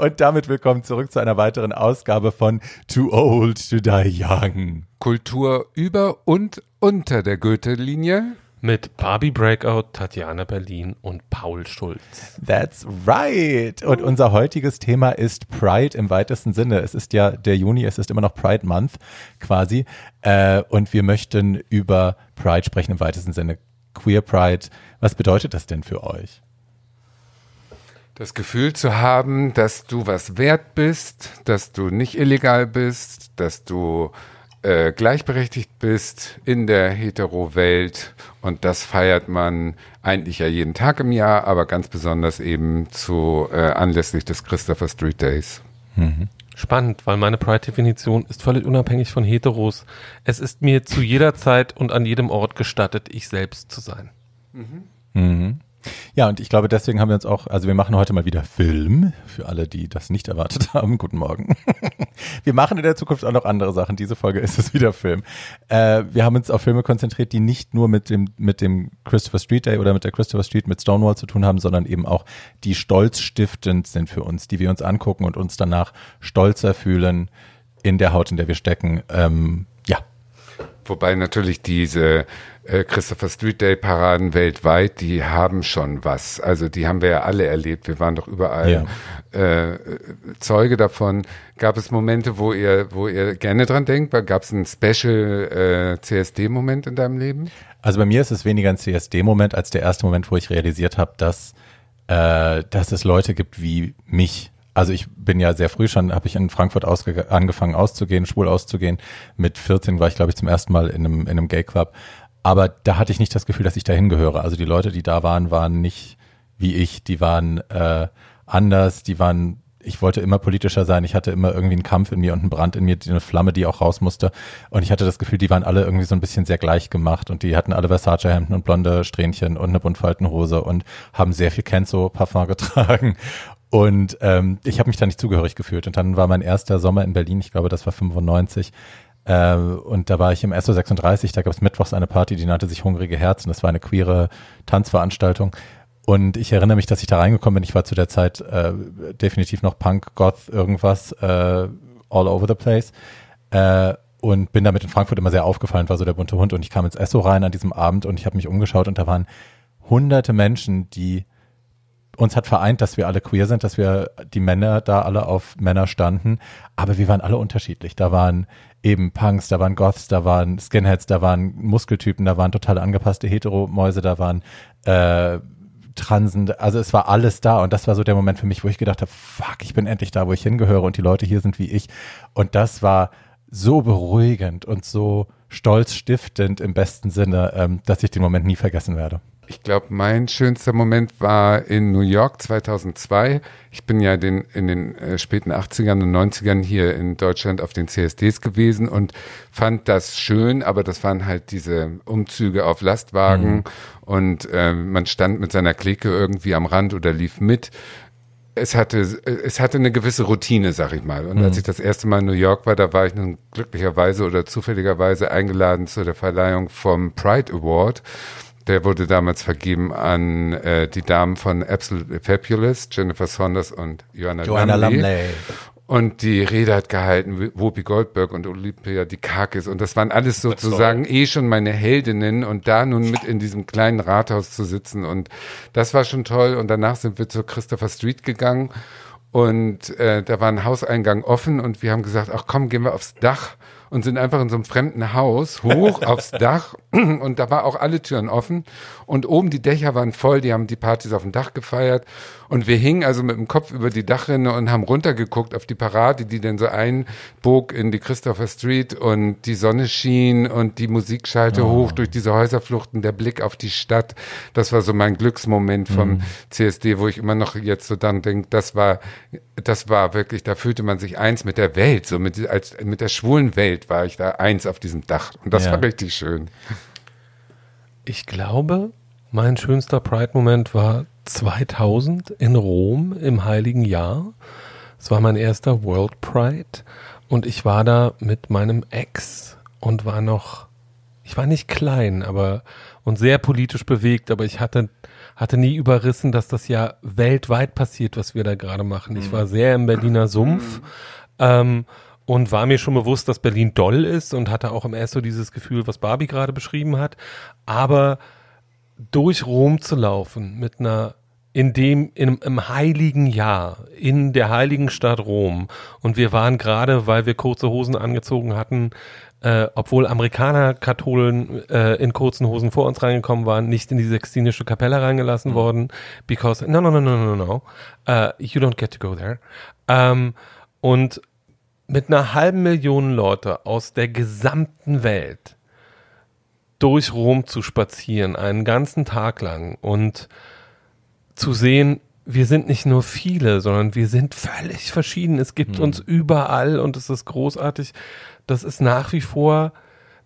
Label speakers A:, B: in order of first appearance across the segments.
A: Und damit willkommen zurück zu einer weiteren Ausgabe von Too Old to Die Young.
B: Kultur über und unter der Goethe-Linie.
C: Mit Barbie Breakout, Tatjana Berlin und Paul Schulz.
A: That's right. Und unser heutiges Thema ist Pride im weitesten Sinne. Es ist ja der Juni, es ist immer noch Pride Month quasi. Äh, und wir möchten über Pride sprechen im weitesten Sinne. Queer Pride. Was bedeutet das denn für euch?
B: Das Gefühl zu haben, dass du was wert bist, dass du nicht illegal bist, dass du äh, gleichberechtigt bist in der Hetero-Welt und das feiert man eigentlich ja jeden Tag im Jahr, aber ganz besonders eben zu äh, anlässlich des Christopher Street Days.
C: Mhm. Spannend, weil meine Pride-Definition ist völlig unabhängig von Heteros. Es ist mir zu jeder Zeit und an jedem Ort gestattet, ich selbst zu sein.
A: Mhm. Mhm. Ja, und ich glaube, deswegen haben wir uns auch, also wir machen heute mal wieder Film, für alle, die das nicht erwartet haben. Guten Morgen. wir machen in der Zukunft auch noch andere Sachen. Diese Folge ist es wieder Film. Äh, wir haben uns auf Filme konzentriert, die nicht nur mit dem, mit dem Christopher Street Day oder mit der Christopher Street mit Stonewall zu tun haben, sondern eben auch die stolzstiftend sind für uns, die wir uns angucken und uns danach stolzer fühlen in der Haut, in der wir stecken. Ähm, ja.
B: Wobei natürlich diese äh, Christopher Street Day Paraden weltweit, die haben schon was. Also die haben wir ja alle erlebt. Wir waren doch überall ja. äh, Zeuge davon. Gab es Momente, wo ihr, wo ihr gerne dran denkt? Gab es einen Special äh, CSD-Moment in deinem Leben?
A: Also bei mir ist es weniger ein CSD-Moment als der erste Moment, wo ich realisiert habe, dass, äh, dass es Leute gibt wie mich. Also ich bin ja sehr früh schon, habe ich in Frankfurt angefangen auszugehen, schwul auszugehen. Mit 14 war ich, glaube ich, zum ersten Mal in einem, in einem Gay Club. Aber da hatte ich nicht das Gefühl, dass ich dahin gehöre. Also die Leute, die da waren, waren nicht wie ich. Die waren äh, anders. Die waren, ich wollte immer politischer sein. Ich hatte immer irgendwie einen Kampf in mir und einen Brand in mir, eine Flamme, die auch raus musste. Und ich hatte das Gefühl, die waren alle irgendwie so ein bisschen sehr gleich gemacht. Und die hatten alle Versace-Hemden und blonde Strähnchen und eine Buntfaltenhose und haben sehr viel Kenzo-Parfum getragen. Und ähm, ich habe mich da nicht zugehörig gefühlt. Und dann war mein erster Sommer in Berlin, ich glaube, das war 95 äh, und da war ich im SO36, da gab es mittwochs eine Party, die nannte sich Hungrige Herzen. Das war eine queere Tanzveranstaltung. Und ich erinnere mich, dass ich da reingekommen bin. Ich war zu der Zeit äh, definitiv noch Punk, Goth, irgendwas, äh, all over the place. Äh, und bin damit in Frankfurt immer sehr aufgefallen, war so der bunte Hund. Und ich kam ins Esso rein an diesem Abend und ich habe mich umgeschaut und da waren hunderte Menschen, die uns hat vereint, dass wir alle queer sind, dass wir die Männer da alle auf Männer standen, aber wir waren alle unterschiedlich. Da waren eben Punks, da waren Goths, da waren Skinheads, da waren Muskeltypen, da waren total angepasste Heteromäuse, da waren äh, Transen, also es war alles da und das war so der Moment für mich, wo ich gedacht habe, fuck, ich bin endlich da, wo ich hingehöre und die Leute hier sind wie ich und das war so beruhigend und so stolzstiftend im besten Sinne, ähm, dass ich den Moment nie vergessen werde.
B: Ich glaube, mein schönster Moment war in New York 2002. Ich bin ja den, in den äh, späten 80ern und 90ern hier in Deutschland auf den CSDs gewesen und fand das schön, aber das waren halt diese Umzüge auf Lastwagen mhm. und äh, man stand mit seiner Clique irgendwie am Rand oder lief mit es hatte, es hatte eine gewisse Routine, sag ich mal. Und mhm. als ich das erste Mal in New York war, da war ich nun glücklicherweise oder zufälligerweise eingeladen zu der Verleihung vom Pride Award. Der wurde damals vergeben an äh, die Damen von Absolute Fabulous, Jennifer Saunders und Joanna, Joanna Lumley. Lumley. Und die Rede hat gehalten, Whoopi Goldberg und Olympia Dikakis. Und das waren alles sozusagen eh schon meine Heldinnen. Und da nun mit in diesem kleinen Rathaus zu sitzen. Und das war schon toll. Und danach sind wir zur Christopher Street gegangen. Und äh, da war ein Hauseingang offen. Und wir haben gesagt, ach komm, gehen wir aufs Dach und sind einfach in so einem fremden Haus hoch aufs Dach und da war auch alle Türen offen und oben die Dächer waren voll, die haben die Partys auf dem Dach gefeiert und wir hingen also mit dem Kopf über die Dachrinne und haben runtergeguckt auf die Parade, die dann so einbog in die Christopher Street und die Sonne schien und die Musik schallte oh. hoch durch diese Häuserfluchten, der Blick auf die Stadt. Das war so mein Glücksmoment vom mhm. CSD, wo ich immer noch jetzt so dann denke, das war, das war wirklich, da fühlte man sich eins mit der Welt, so mit, als, mit der schwulen Welt. War ich da eins auf diesem Dach. Und das ja. war richtig schön.
C: Ich glaube, mein schönster Pride-Moment war 2000 in Rom im Heiligen Jahr. Es war mein erster World Pride und ich war da mit meinem Ex und war noch, ich war nicht klein, aber und sehr politisch bewegt, aber ich hatte hatte nie überrissen, dass das ja weltweit passiert, was wir da gerade machen. Ich war sehr im Berliner Sumpf ähm, und war mir schon bewusst, dass Berlin doll ist und hatte auch im erst so dieses Gefühl, was Barbie gerade beschrieben hat. Aber durch Rom zu laufen mit einer in dem im, im heiligen Jahr in der heiligen Stadt Rom und wir waren gerade, weil wir kurze Hosen angezogen hatten, äh, obwohl Amerikaner Katholen äh, in kurzen Hosen vor uns reingekommen waren, nicht in die Sextinische Kapelle reingelassen worden, because no no no no no no, uh, you don't get to go there. Ähm, und mit einer halben Million Leute aus der gesamten Welt durch Rom zu spazieren, einen ganzen Tag lang und zu sehen, wir sind nicht nur viele, sondern wir sind völlig verschieden. Es gibt
A: Mhm.
C: uns überall und es ist großartig. Das ist nach wie vor,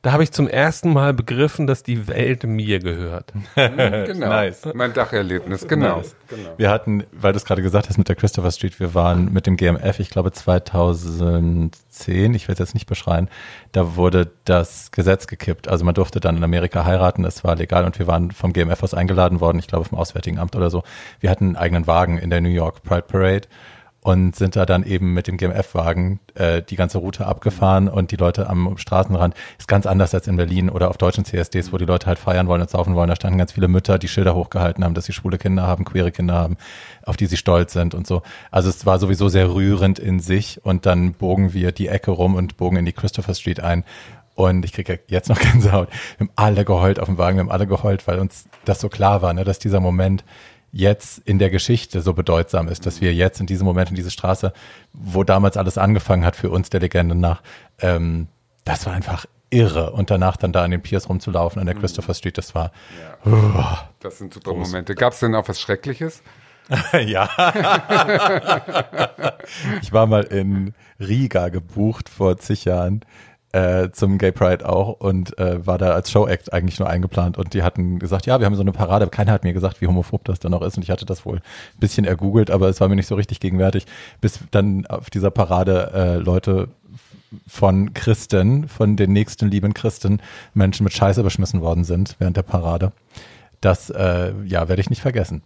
C: da habe ich zum ersten Mal begriffen, dass die Welt mir gehört.
B: Genau.
A: Nice.
B: Mein Dacherlebnis, genau.
A: Nice. Wir hatten, weil du es gerade gesagt hast mit der Christopher Street, wir waren mit dem GMF, ich glaube 2010, ich will es jetzt nicht beschreien, da wurde das Gesetz gekippt. Also man durfte dann in Amerika heiraten, das war legal und wir waren vom GMF aus eingeladen worden, ich glaube vom Auswärtigen Amt oder so. Wir hatten einen eigenen Wagen in der New York Pride Parade und sind da dann eben mit dem GMF-Wagen äh, die ganze Route abgefahren und die Leute am Straßenrand ist ganz anders als in Berlin oder auf deutschen CSDs, wo die Leute halt feiern wollen und saufen wollen. Da standen ganz viele Mütter, die Schilder hochgehalten haben, dass sie schwule Kinder haben, queere Kinder haben, auf die sie stolz sind und so. Also es war sowieso sehr rührend in sich und dann bogen wir die Ecke rum und bogen in die Christopher Street ein. Und ich kriege jetzt noch Gänsehaut. Wir haben alle geheult auf dem Wagen, wir haben alle geheult, weil uns das so klar war, ne, dass dieser Moment jetzt in der Geschichte so bedeutsam ist, dass wir jetzt in diesem Moment in diese Straße, wo damals alles angefangen hat für uns der Legende nach, ähm, das war einfach irre. Und danach dann da an den Piers rumzulaufen an der Christopher Street, das war
B: Das sind super Momente. Gab es denn auch was Schreckliches?
A: ja. ich war mal in Riga gebucht vor zig Jahren äh, zum Gay Pride auch und äh, war da als Showact eigentlich nur eingeplant und die hatten gesagt, ja, wir haben so eine Parade. Keiner hat mir gesagt, wie homophob das dann noch ist und ich hatte das wohl ein bisschen ergoogelt, aber es war mir nicht so richtig gegenwärtig, bis dann auf dieser Parade äh, Leute von Christen, von den nächsten lieben Christen, Menschen mit Scheiße beschmissen worden sind während der Parade. Das, äh, ja, werde ich nicht vergessen.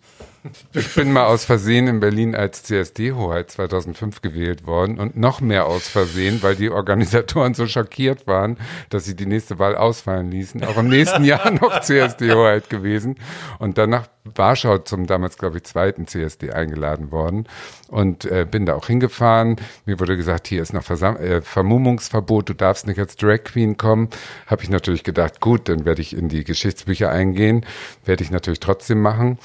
B: Ich bin mal aus Versehen in Berlin als CSD-Hoheit 2005 gewählt worden und noch mehr aus Versehen, weil die Organisatoren so schockiert waren, dass sie die nächste Wahl ausfallen ließen. Auch im nächsten Jahr noch CSD-Hoheit gewesen und dann nach Warschau zum damals, glaube ich, zweiten CSD eingeladen worden und äh, bin da auch hingefahren. Mir wurde gesagt, hier ist noch Versam äh, Vermummungsverbot, du darfst nicht als Drag Queen kommen. Habe ich natürlich gedacht, gut, dann werde ich in die Geschichtsbücher eingehen, werde ich natürlich trotzdem machen.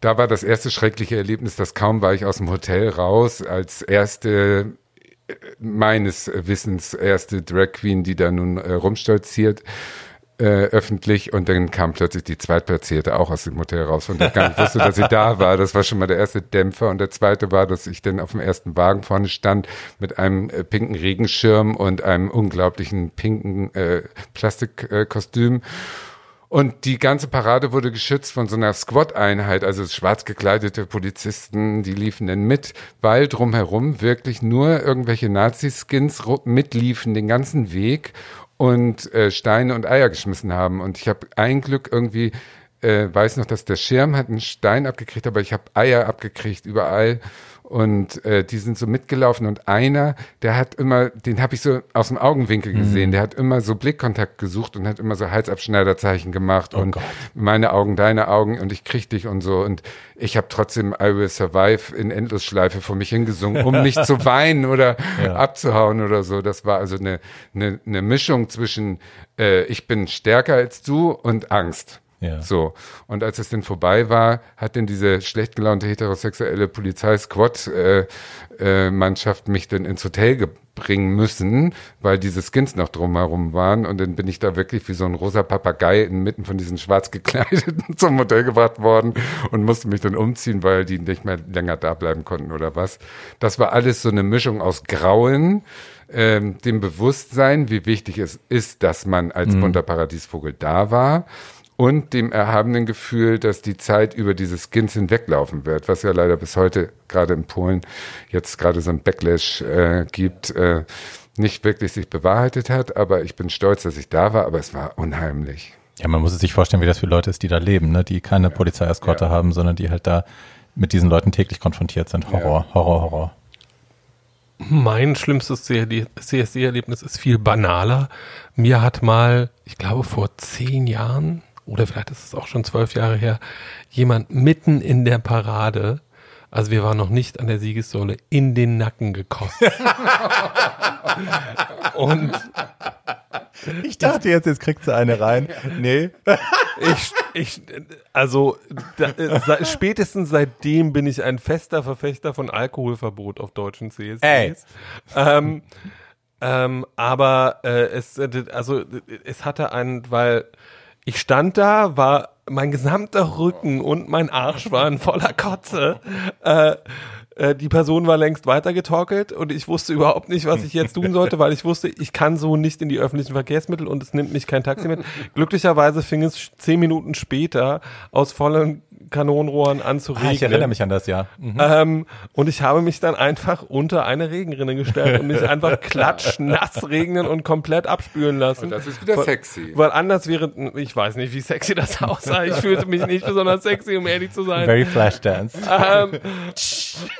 B: Da war das erste schreckliche Erlebnis, dass kaum war ich aus dem Hotel raus, als erste meines Wissens erste Drag Queen, die da nun äh, rumstolziert äh, öffentlich und dann kam plötzlich die Zweitplatzierte auch aus dem Hotel raus, der ich gar nicht wusste, dass sie da war. Das war schon mal der erste Dämpfer und der zweite war, dass ich dann auf dem ersten Wagen vorne stand mit einem äh, pinken Regenschirm und einem unglaublichen pinken äh, Plastikkostüm. Und die ganze Parade wurde geschützt von so einer Squad-Einheit, also schwarz gekleidete Polizisten, die liefen dann mit, weil drumherum wirklich nur irgendwelche Nazi-Skins mitliefen den ganzen Weg und äh, Steine und Eier geschmissen haben. Und ich habe ein Glück irgendwie, äh, weiß noch, dass der Schirm hat einen Stein abgekriegt, aber ich habe Eier abgekriegt überall. Und äh, die sind so mitgelaufen und einer, der hat immer, den habe ich so aus dem Augenwinkel gesehen, der hat immer so Blickkontakt gesucht und hat immer so Halsabschneiderzeichen gemacht und
A: Gott.
B: meine Augen, deine Augen und ich krieg dich und so. Und ich habe trotzdem I Will Survive in Endlosschleife vor mich hingesungen, um nicht zu weinen oder
A: Ja.
B: abzuhauen oder so. Das war also eine, eine, eine Mischung zwischen äh, ich bin stärker als du und Angst.
A: Ja.
B: So. Und als es denn vorbei war, hat denn diese schlecht gelaunte heterosexuelle Polizei-Squad-Mannschaft mich dann ins Hotel bringen müssen, weil diese Skins noch drumherum waren. Und dann bin ich da wirklich wie so ein rosa Papagei inmitten von diesen schwarz gekleideten zum Hotel gebracht worden und musste mich dann umziehen, weil die nicht mehr länger da bleiben konnten oder was. Das war alles so eine Mischung aus Grauen, ähm, dem Bewusstsein, wie wichtig es ist, dass man als bunter Paradiesvogel da war und dem erhabenen Gefühl, dass die Zeit über diese Skins hinweglaufen wird, was ja leider bis heute gerade in Polen jetzt gerade so ein Backlash äh, gibt, äh, nicht wirklich sich bewahrheitet hat. Aber ich bin stolz, dass ich da war, aber es war unheimlich.
A: Ja, man muss es sich vorstellen, wie das für Leute ist, die da leben, ne? die keine Polizeieskorte
B: Ja.
A: haben, sondern die halt da mit diesen Leuten täglich konfrontiert sind. Horror, Horror, Horror.
C: Mein schlimmstes CSD-Erlebnis ist viel banaler. Mir hat mal, ich glaube vor zehn Jahren, oder vielleicht ist es auch schon zwölf Jahre her, jemand mitten in der Parade, also wir waren noch nicht an der Siegessäule, in den Nacken gekostet. Und
A: Ich dachte jetzt, jetzt kriegt sie eine rein. Nee.
C: ich, ich, also da, spätestens seitdem bin ich ein fester Verfechter von Alkoholverbot auf deutschen CSDs.
A: Ey.
C: Ähm, ähm, aber äh, es, äh, also es hatte einen, weil ich stand da, war mein gesamter Rücken und mein Arsch waren voller Kotze. Äh, äh, die Person war längst weitergetorkelt und ich wusste überhaupt nicht, was ich jetzt tun sollte, weil ich wusste, ich kann so nicht in die öffentlichen Verkehrsmittel und es nimmt mich kein Taxi mit. Glücklicherweise fing es zehn Minuten später aus vollen Kanonenrohren an zu
A: Ah, ich erinnere mich an das Jahr. Mhm.
C: Ähm, und ich habe mich dann einfach unter eine Regenrinne gestellt und mich einfach klatschnass regnen und komplett abspülen lassen.
B: Und das ist wieder
C: weil,
B: sexy.
C: Weil anders wäre, ich weiß nicht, wie sexy das aussah. Ich fühlte mich nicht besonders sexy, um ehrlich zu sein.
A: Very Flashdance.
C: Ähm,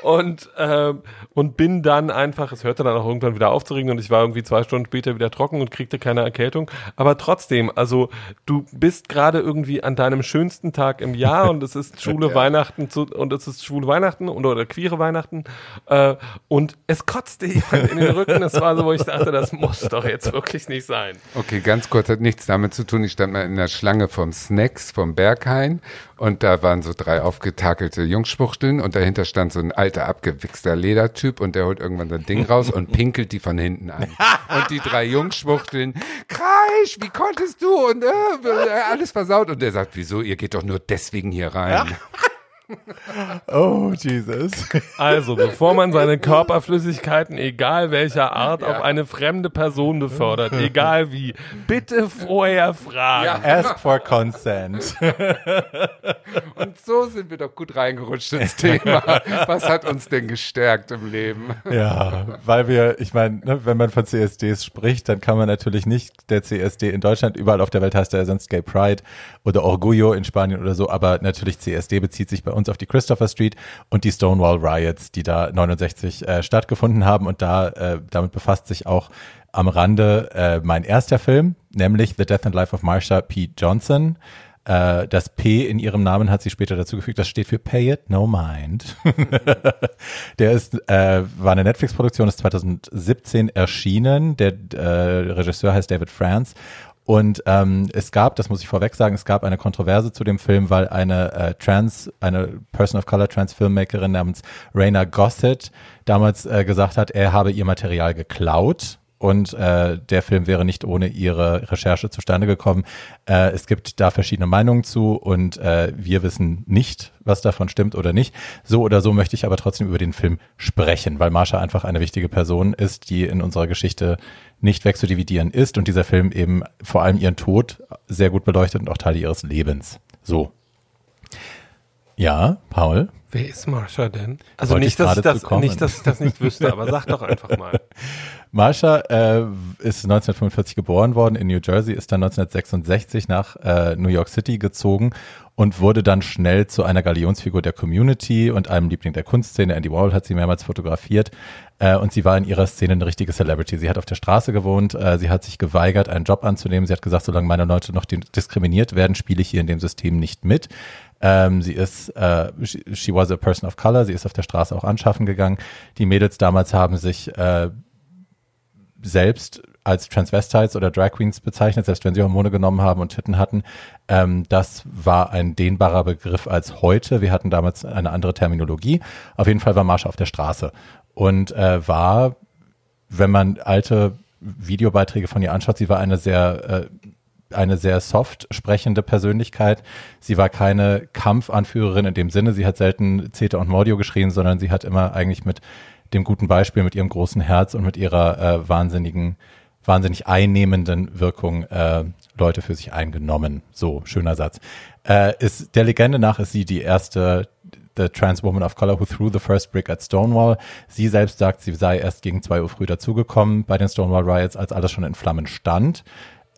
C: und, ähm, und bin dann einfach, es hörte dann auch irgendwann wieder auf zu regnen und ich war irgendwie zwei Stunden später wieder trocken und kriegte keine Erkältung. Aber trotzdem, also du bist gerade irgendwie an deinem schönsten Tag im Jahr und es ist schwule Weihnachten zu, und es ist schwule Weihnachten und, oder queere Weihnachten äh, und es kotzte jemand in den Rücken. Das war so, wo ich dachte, das muss doch jetzt wirklich nicht sein.
B: Okay, ganz kurz, hat nichts damit zu tun. Ich stand mal in der Schlange vom Snacks vom Berghain und da waren so drei aufgetakelte Jungschwuchteln und dahinter stand so ein alter, abgewichster Ledertyp und der holt irgendwann sein Ding raus und pinkelt die von hinten an. Und die drei Jungschwuchteln, Kreisch, wie konntest du? Und äh, alles versaut. Und der sagt, wieso, ihr geht doch nur deswegen hier rein.
A: Oh, Jesus.
C: Also, bevor man seine Körperflüssigkeiten, egal welcher Art, auf eine fremde Person befördert, egal wie, bitte vorher fragen.
A: Ask for consent.
B: Und so sind wir doch gut reingerutscht ins Thema. Was hat uns denn gestärkt im Leben?
A: Ja, weil wir, ich meine, ne, wenn man von CSDs spricht, dann kann man natürlich nicht der CSD in Deutschland, überall auf der Welt heißt er sonst Gay Pride oder Orgullo in Spanien oder so, aber natürlich CSD bezieht sich bei uns auf die Christopher Street und die Stonewall Riots, die da 69 äh, stattgefunden haben und da äh, damit befasst sich auch am Rande äh, mein erster Film, nämlich The Death and Life of Marsha P. Johnson. Äh, das P in ihrem Namen hat sie später dazu gefügt, das steht für Pay It No Mind. Der ist, äh, war eine Netflix-Produktion, ist 2017 erschienen. Der äh, Regisseur heißt David France. Und ähm, es gab, das muss ich vorweg sagen, es gab eine Kontroverse zu dem Film, weil eine äh, Trans, eine Person of Color Trans Filmmakerin namens Raina Gossett damals äh, gesagt hat, er habe ihr Material geklaut und äh, der Film wäre nicht ohne ihre Recherche zustande gekommen. Äh, es gibt da verschiedene Meinungen zu und äh, wir wissen nicht, was davon stimmt oder nicht. So oder so möchte ich aber trotzdem über den Film sprechen, weil Marsha einfach eine wichtige Person ist, die in unserer Geschichte nicht wegzudividieren ist und dieser Film eben vor allem ihren Tod sehr gut beleuchtet und auch Teile ihres Lebens. So. Ja, Paul.
C: Wer ist Marsha denn? Also
A: Wollte
C: nicht
A: ich
C: dass ich, das, nicht, dass ich das nicht wüsste, aber sag doch einfach mal.
A: Marsha äh, ist 1945 geboren worden in New Jersey, ist dann 1966 nach äh, New York City gezogen und wurde dann schnell zu einer Galionsfigur der Community und einem Liebling der Kunstszene. Andy Warhol hat sie mehrmals fotografiert äh, und sie war in ihrer Szene eine richtige Celebrity. Sie hat auf der Straße gewohnt, äh, sie hat sich geweigert, einen Job anzunehmen. Sie hat gesagt, solange meine Leute noch di- diskriminiert werden, spiele ich hier in dem System nicht mit. Ähm, sie ist, äh, she, she was a person of color, sie ist auf der Straße auch anschaffen gegangen. Die Mädels damals haben sich äh, selbst als Transvestites oder Drag Queens bezeichnet, selbst wenn sie Hormone genommen haben und Titten hatten. Ähm, das war ein dehnbarer Begriff als heute. Wir hatten damals eine andere Terminologie. Auf jeden Fall war Marsha auf der Straße und äh, war, wenn man alte Videobeiträge von ihr anschaut, sie war eine sehr äh, eine sehr soft sprechende Persönlichkeit. Sie war keine Kampfanführerin in dem Sinne. Sie hat selten Zeta und Mordio geschrien, sondern sie hat immer eigentlich mit dem guten Beispiel, mit ihrem großen Herz und mit ihrer äh, wahnsinnigen, wahnsinnig einnehmenden Wirkung äh, Leute für sich eingenommen. So, schöner Satz. Äh, ist, der Legende nach ist sie die erste the trans woman of color who threw the first brick at Stonewall. Sie selbst sagt, sie sei erst gegen zwei Uhr früh dazugekommen bei den Stonewall Riots, als alles schon in Flammen stand.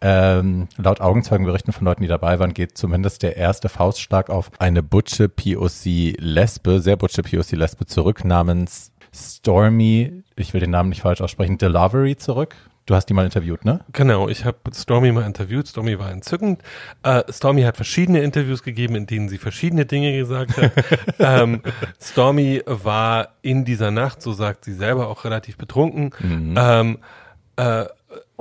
A: Ähm, laut Augenzeugenberichten von Leuten, die dabei waren, geht zumindest der erste Faustschlag auf eine Butsche POC-Lesbe, sehr Butsche POC-Lesbe zurück, namens Stormy, ich will den Namen nicht falsch aussprechen, Delavery zurück. Du hast die mal interviewt, ne?
C: Genau, ich habe Stormy mal interviewt. Stormy war entzückend. Äh, Stormy hat verschiedene Interviews gegeben, in denen sie verschiedene Dinge gesagt hat. ähm, Stormy war in dieser Nacht, so sagt sie selber, auch relativ betrunken. Mhm. Ähm, äh,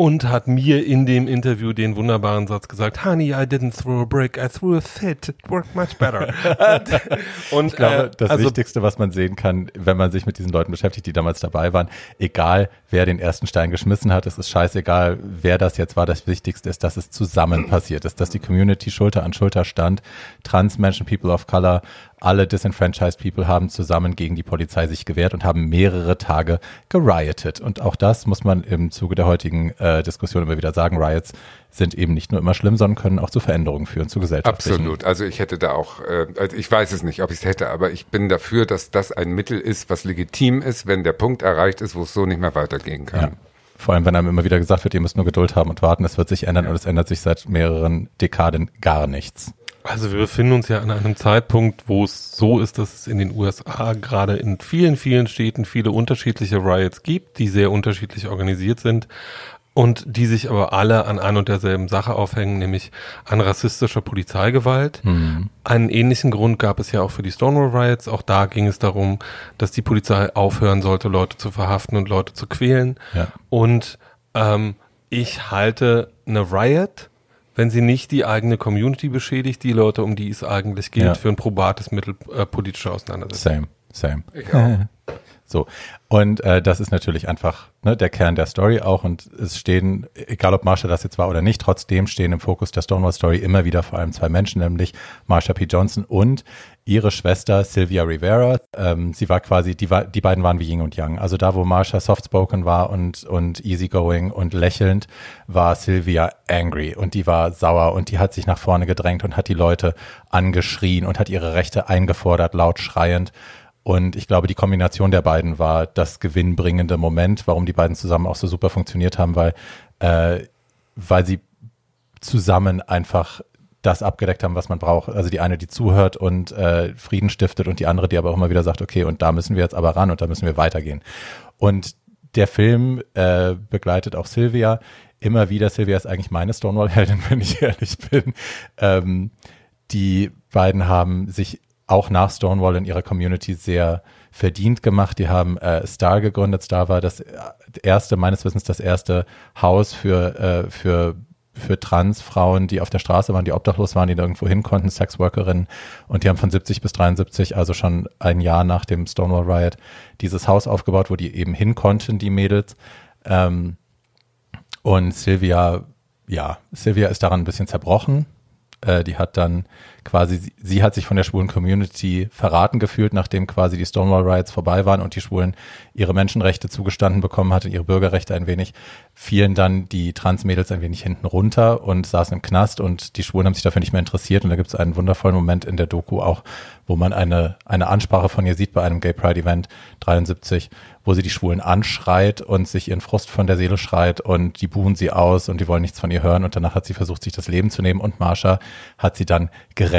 C: und hat mir in dem Interview den wunderbaren Satz gesagt, Honey, I didn't throw a brick, I threw a fit. It worked much better.
A: und ich glaube, äh, das also, Wichtigste, was man sehen kann, wenn man sich mit diesen Leuten beschäftigt, die damals dabei waren, egal wer den ersten Stein geschmissen hat, es ist scheißegal, wer das jetzt war. Das Wichtigste ist, dass es zusammen passiert ist, dass die Community Schulter an Schulter stand, Transmenschen, People of Color, alle disenfranchised People haben zusammen gegen die Polizei sich gewehrt und haben mehrere Tage geriotet. Und auch das muss man im Zuge der heutigen äh, Diskussion immer wieder sagen. Riots sind eben nicht nur immer schlimm, sondern können auch zu Veränderungen führen, zu gesellschaftlichen.
B: Absolut. Also ich hätte da auch, äh, also ich weiß es nicht, ob ich es hätte, aber ich bin dafür, dass das ein Mittel ist, was legitim ist, wenn der Punkt erreicht ist, wo es so nicht mehr weitergehen kann. Ja.
A: Vor allem, wenn einem immer wieder gesagt wird, ihr müsst nur Geduld haben und warten, es wird sich ändern und es ändert sich seit mehreren Dekaden gar nichts.
C: Also wir befinden uns ja an einem Zeitpunkt, wo es so ist, dass es in den USA gerade in vielen, vielen Städten viele unterschiedliche Riots gibt, die sehr unterschiedlich organisiert sind und die sich aber alle an ein und derselben Sache aufhängen, nämlich an rassistischer Polizeigewalt. Mhm. Einen ähnlichen Grund gab es ja auch für die Stonewall Riots. Auch da ging es darum, dass die Polizei aufhören sollte, Leute zu verhaften und Leute zu quälen. Ja. Und ähm, ich halte eine Riot wenn sie nicht die eigene Community beschädigt, die Leute, um die es eigentlich geht, ja. für ein probates Mittel äh, politischer Auseinandersetzung.
A: Same, same. Ich auch. So. Und äh, das ist natürlich einfach ne, der Kern der Story auch. Und es stehen, egal ob Marsha das jetzt war oder nicht, trotzdem stehen im Fokus der Stonewall Story immer wieder vor allem zwei Menschen, nämlich Marsha P. Johnson und ihre Schwester Sylvia Rivera. Ähm, sie war quasi, die, war, die beiden waren wie Ying und Yang. Also da, wo Marsha softspoken war und, und easygoing und lächelnd, war Sylvia angry und die war sauer und die hat sich nach vorne gedrängt und hat die Leute angeschrien und hat ihre Rechte eingefordert, laut schreiend. Und ich glaube, die Kombination der beiden war das gewinnbringende Moment, warum die beiden zusammen auch so super funktioniert haben, weil, äh, weil sie zusammen einfach das abgedeckt haben, was man braucht. Also die eine, die zuhört und äh, Frieden stiftet und die andere, die aber auch immer wieder sagt, okay, und da müssen wir jetzt aber ran und da müssen wir weitergehen. Und der Film äh, begleitet auch Sylvia immer wieder. Sylvia ist eigentlich meine Stonewall-Heldin, wenn ich ehrlich bin. Ähm, die beiden haben sich auch nach Stonewall in ihrer Community sehr verdient gemacht. Die haben äh, Star gegründet. Star war das erste, meines Wissens das erste Haus für, äh, für für Transfrauen, die auf der Straße waren, die obdachlos waren, die nirgendwo hin konnten, Sexworkerinnen. Und die haben von 70 bis 73, also schon ein Jahr nach dem Stonewall Riot, dieses Haus aufgebaut, wo die eben hin konnten, die Mädels. Ähm, und Sylvia, ja, Sylvia ist daran ein bisschen zerbrochen. Äh, die hat dann quasi, sie, hat sich von der schwulen Community verraten gefühlt, nachdem quasi die Stonewall Riots vorbei waren und die Schwulen ihre Menschenrechte zugestanden bekommen hatten, ihre Bürgerrechte ein wenig, fielen dann die Transmädels ein wenig hinten runter und saßen im Knast und die Schwulen haben sich dafür nicht mehr interessiert und da gibt es einen wundervollen Moment in der Doku auch, wo man eine, eine Ansprache von ihr sieht bei einem Gay Pride Event 73, wo sie die Schwulen anschreit und sich ihren Frust von der Seele schreit und die buhen sie aus und die wollen nichts von ihr hören und danach hat sie versucht, sich das Leben zu nehmen und Marsha hat sie dann gerettet.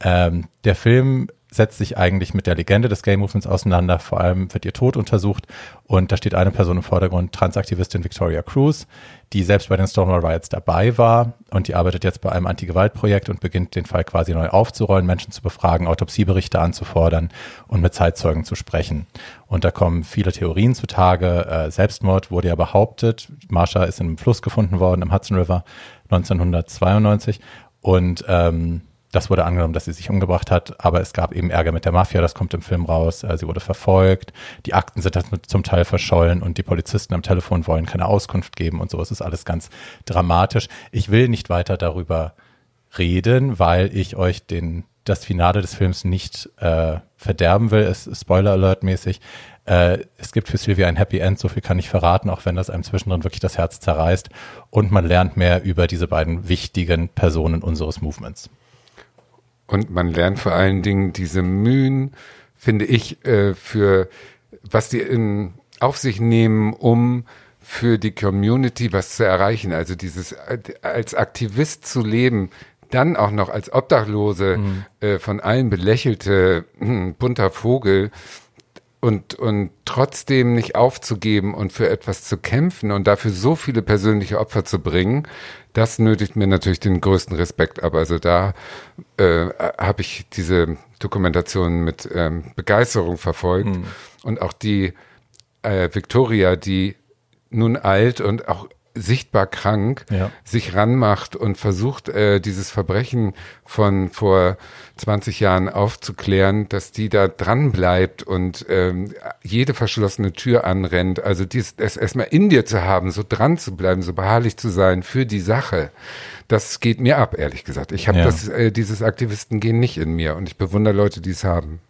A: Ähm, der Film setzt sich eigentlich mit der Legende des Gay Movements auseinander. Vor allem wird ihr Tod untersucht und da steht eine Person im Vordergrund, Transaktivistin Victoria Cruz, die selbst bei den Stonewall Riots dabei war und die arbeitet jetzt bei einem Anti-Gewalt-Projekt und beginnt den Fall quasi neu aufzurollen, Menschen zu befragen, Autopsieberichte anzufordern und mit Zeitzeugen zu sprechen. Und da kommen viele Theorien zutage. Äh, Selbstmord wurde ja behauptet. Marsha ist in einem Fluss gefunden worden, im Hudson River 1992 und ähm, das wurde angenommen, dass sie sich umgebracht hat, aber es gab eben Ärger mit der Mafia, das kommt im Film raus. Äh, sie wurde verfolgt, die Akten sind zum Teil verschollen und die Polizisten am Telefon wollen keine Auskunft geben und so. Es ist alles ganz dramatisch. Ich will nicht weiter darüber reden, weil ich euch den, das Finale des Films nicht äh, verderben will. Es ist Spoiler Alert mäßig. Äh, es gibt für Sylvia ein Happy End, so viel kann ich verraten, auch wenn das einem zwischendrin wirklich das Herz zerreißt. Und man lernt mehr über diese beiden wichtigen Personen unseres Movements.
B: Und man lernt vor allen Dingen diese Mühen, finde ich, äh, für was die in, auf sich nehmen, um für die Community was zu erreichen. Also dieses äh, als Aktivist zu leben, dann auch noch als Obdachlose mhm. äh, von allen belächelte hm, bunter Vogel und, und trotzdem nicht aufzugeben und für etwas zu kämpfen und dafür so viele persönliche Opfer zu bringen, das nötigt mir natürlich den größten Respekt ab. Also da äh, habe ich diese Dokumentation mit ähm, Begeisterung verfolgt mhm. und auch die äh, Victoria, die nun alt und auch sichtbar krank ja. sich ranmacht und versucht, äh, dieses Verbrechen von vor 20 Jahren aufzuklären, dass die da dran bleibt und ähm, jede verschlossene Tür anrennt. Also dies, es erstmal in dir zu haben, so dran zu bleiben, so beharrlich zu sein für die Sache. Das geht mir ab, ehrlich gesagt. Ich habe ja. das, äh, dieses Aktivistengehen nicht in mir und ich bewundere Leute, die es haben.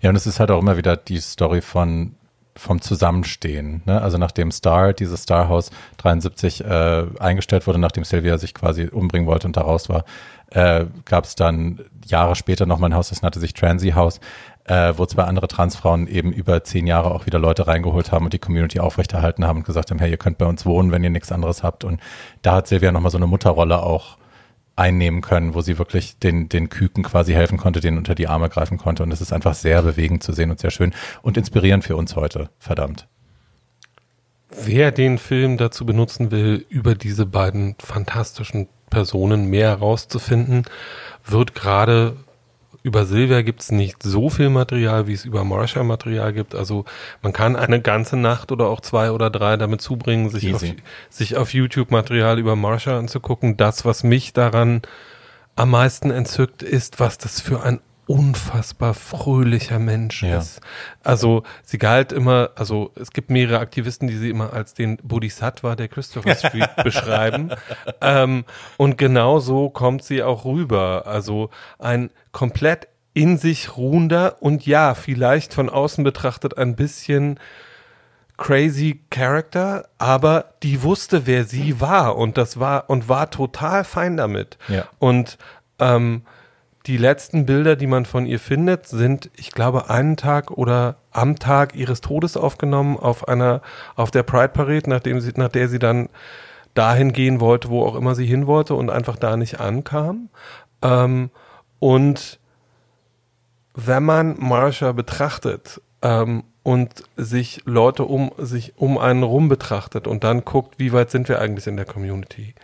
A: Ja, und es ist halt auch immer wieder die Story von vom Zusammenstehen. Ne? Also nachdem Star, dieses Star House 73 äh, eingestellt wurde, nachdem Sylvia sich quasi umbringen wollte und da raus war, äh, gab es dann Jahre später nochmal ein Haus, das nannte sich Transy House, äh, wo zwei andere Transfrauen eben über zehn Jahre auch wieder Leute reingeholt haben und die Community aufrechterhalten haben und gesagt haben, hey, ihr könnt bei uns wohnen, wenn ihr nichts anderes habt. Und da hat Sylvia nochmal so eine Mutterrolle auch einnehmen können, wo sie wirklich den, den Küken quasi helfen konnte, den unter die Arme greifen konnte. Und es ist einfach sehr bewegend zu sehen und sehr schön und inspirierend für uns heute. Verdammt.
C: Wer den Film dazu benutzen will, über diese beiden fantastischen Personen mehr herauszufinden, wird gerade über Silvia gibt es nicht so viel Material, wie es über Marsha Material gibt. Also man kann eine ganze Nacht oder auch zwei oder drei damit zubringen, sich, auf, sich auf YouTube Material über Marsha anzugucken. Das, was mich daran am meisten entzückt, ist, was das für ein unfassbar fröhlicher Mensch ja. ist. Also sie galt immer, also es gibt mehrere Aktivisten, die sie immer als den Bodhisattva der Christopher Street beschreiben. Ähm, und genau so kommt sie auch rüber. Also ein komplett in sich ruhender und ja, vielleicht von außen betrachtet ein bisschen crazy Character, aber die wusste, wer sie war und das war und war total fein damit. Ja. Und ähm, die letzten Bilder, die man von ihr findet, sind, ich glaube, einen Tag oder am Tag ihres Todes aufgenommen auf einer, auf der Pride Parade, nachdem sie, nach der sie dann dahin gehen wollte, wo auch immer sie hin wollte und einfach da nicht ankam. Ähm, und wenn man Marsha betrachtet ähm, und sich Leute um sich um einen rum betrachtet und dann guckt, wie weit sind wir eigentlich in der Community,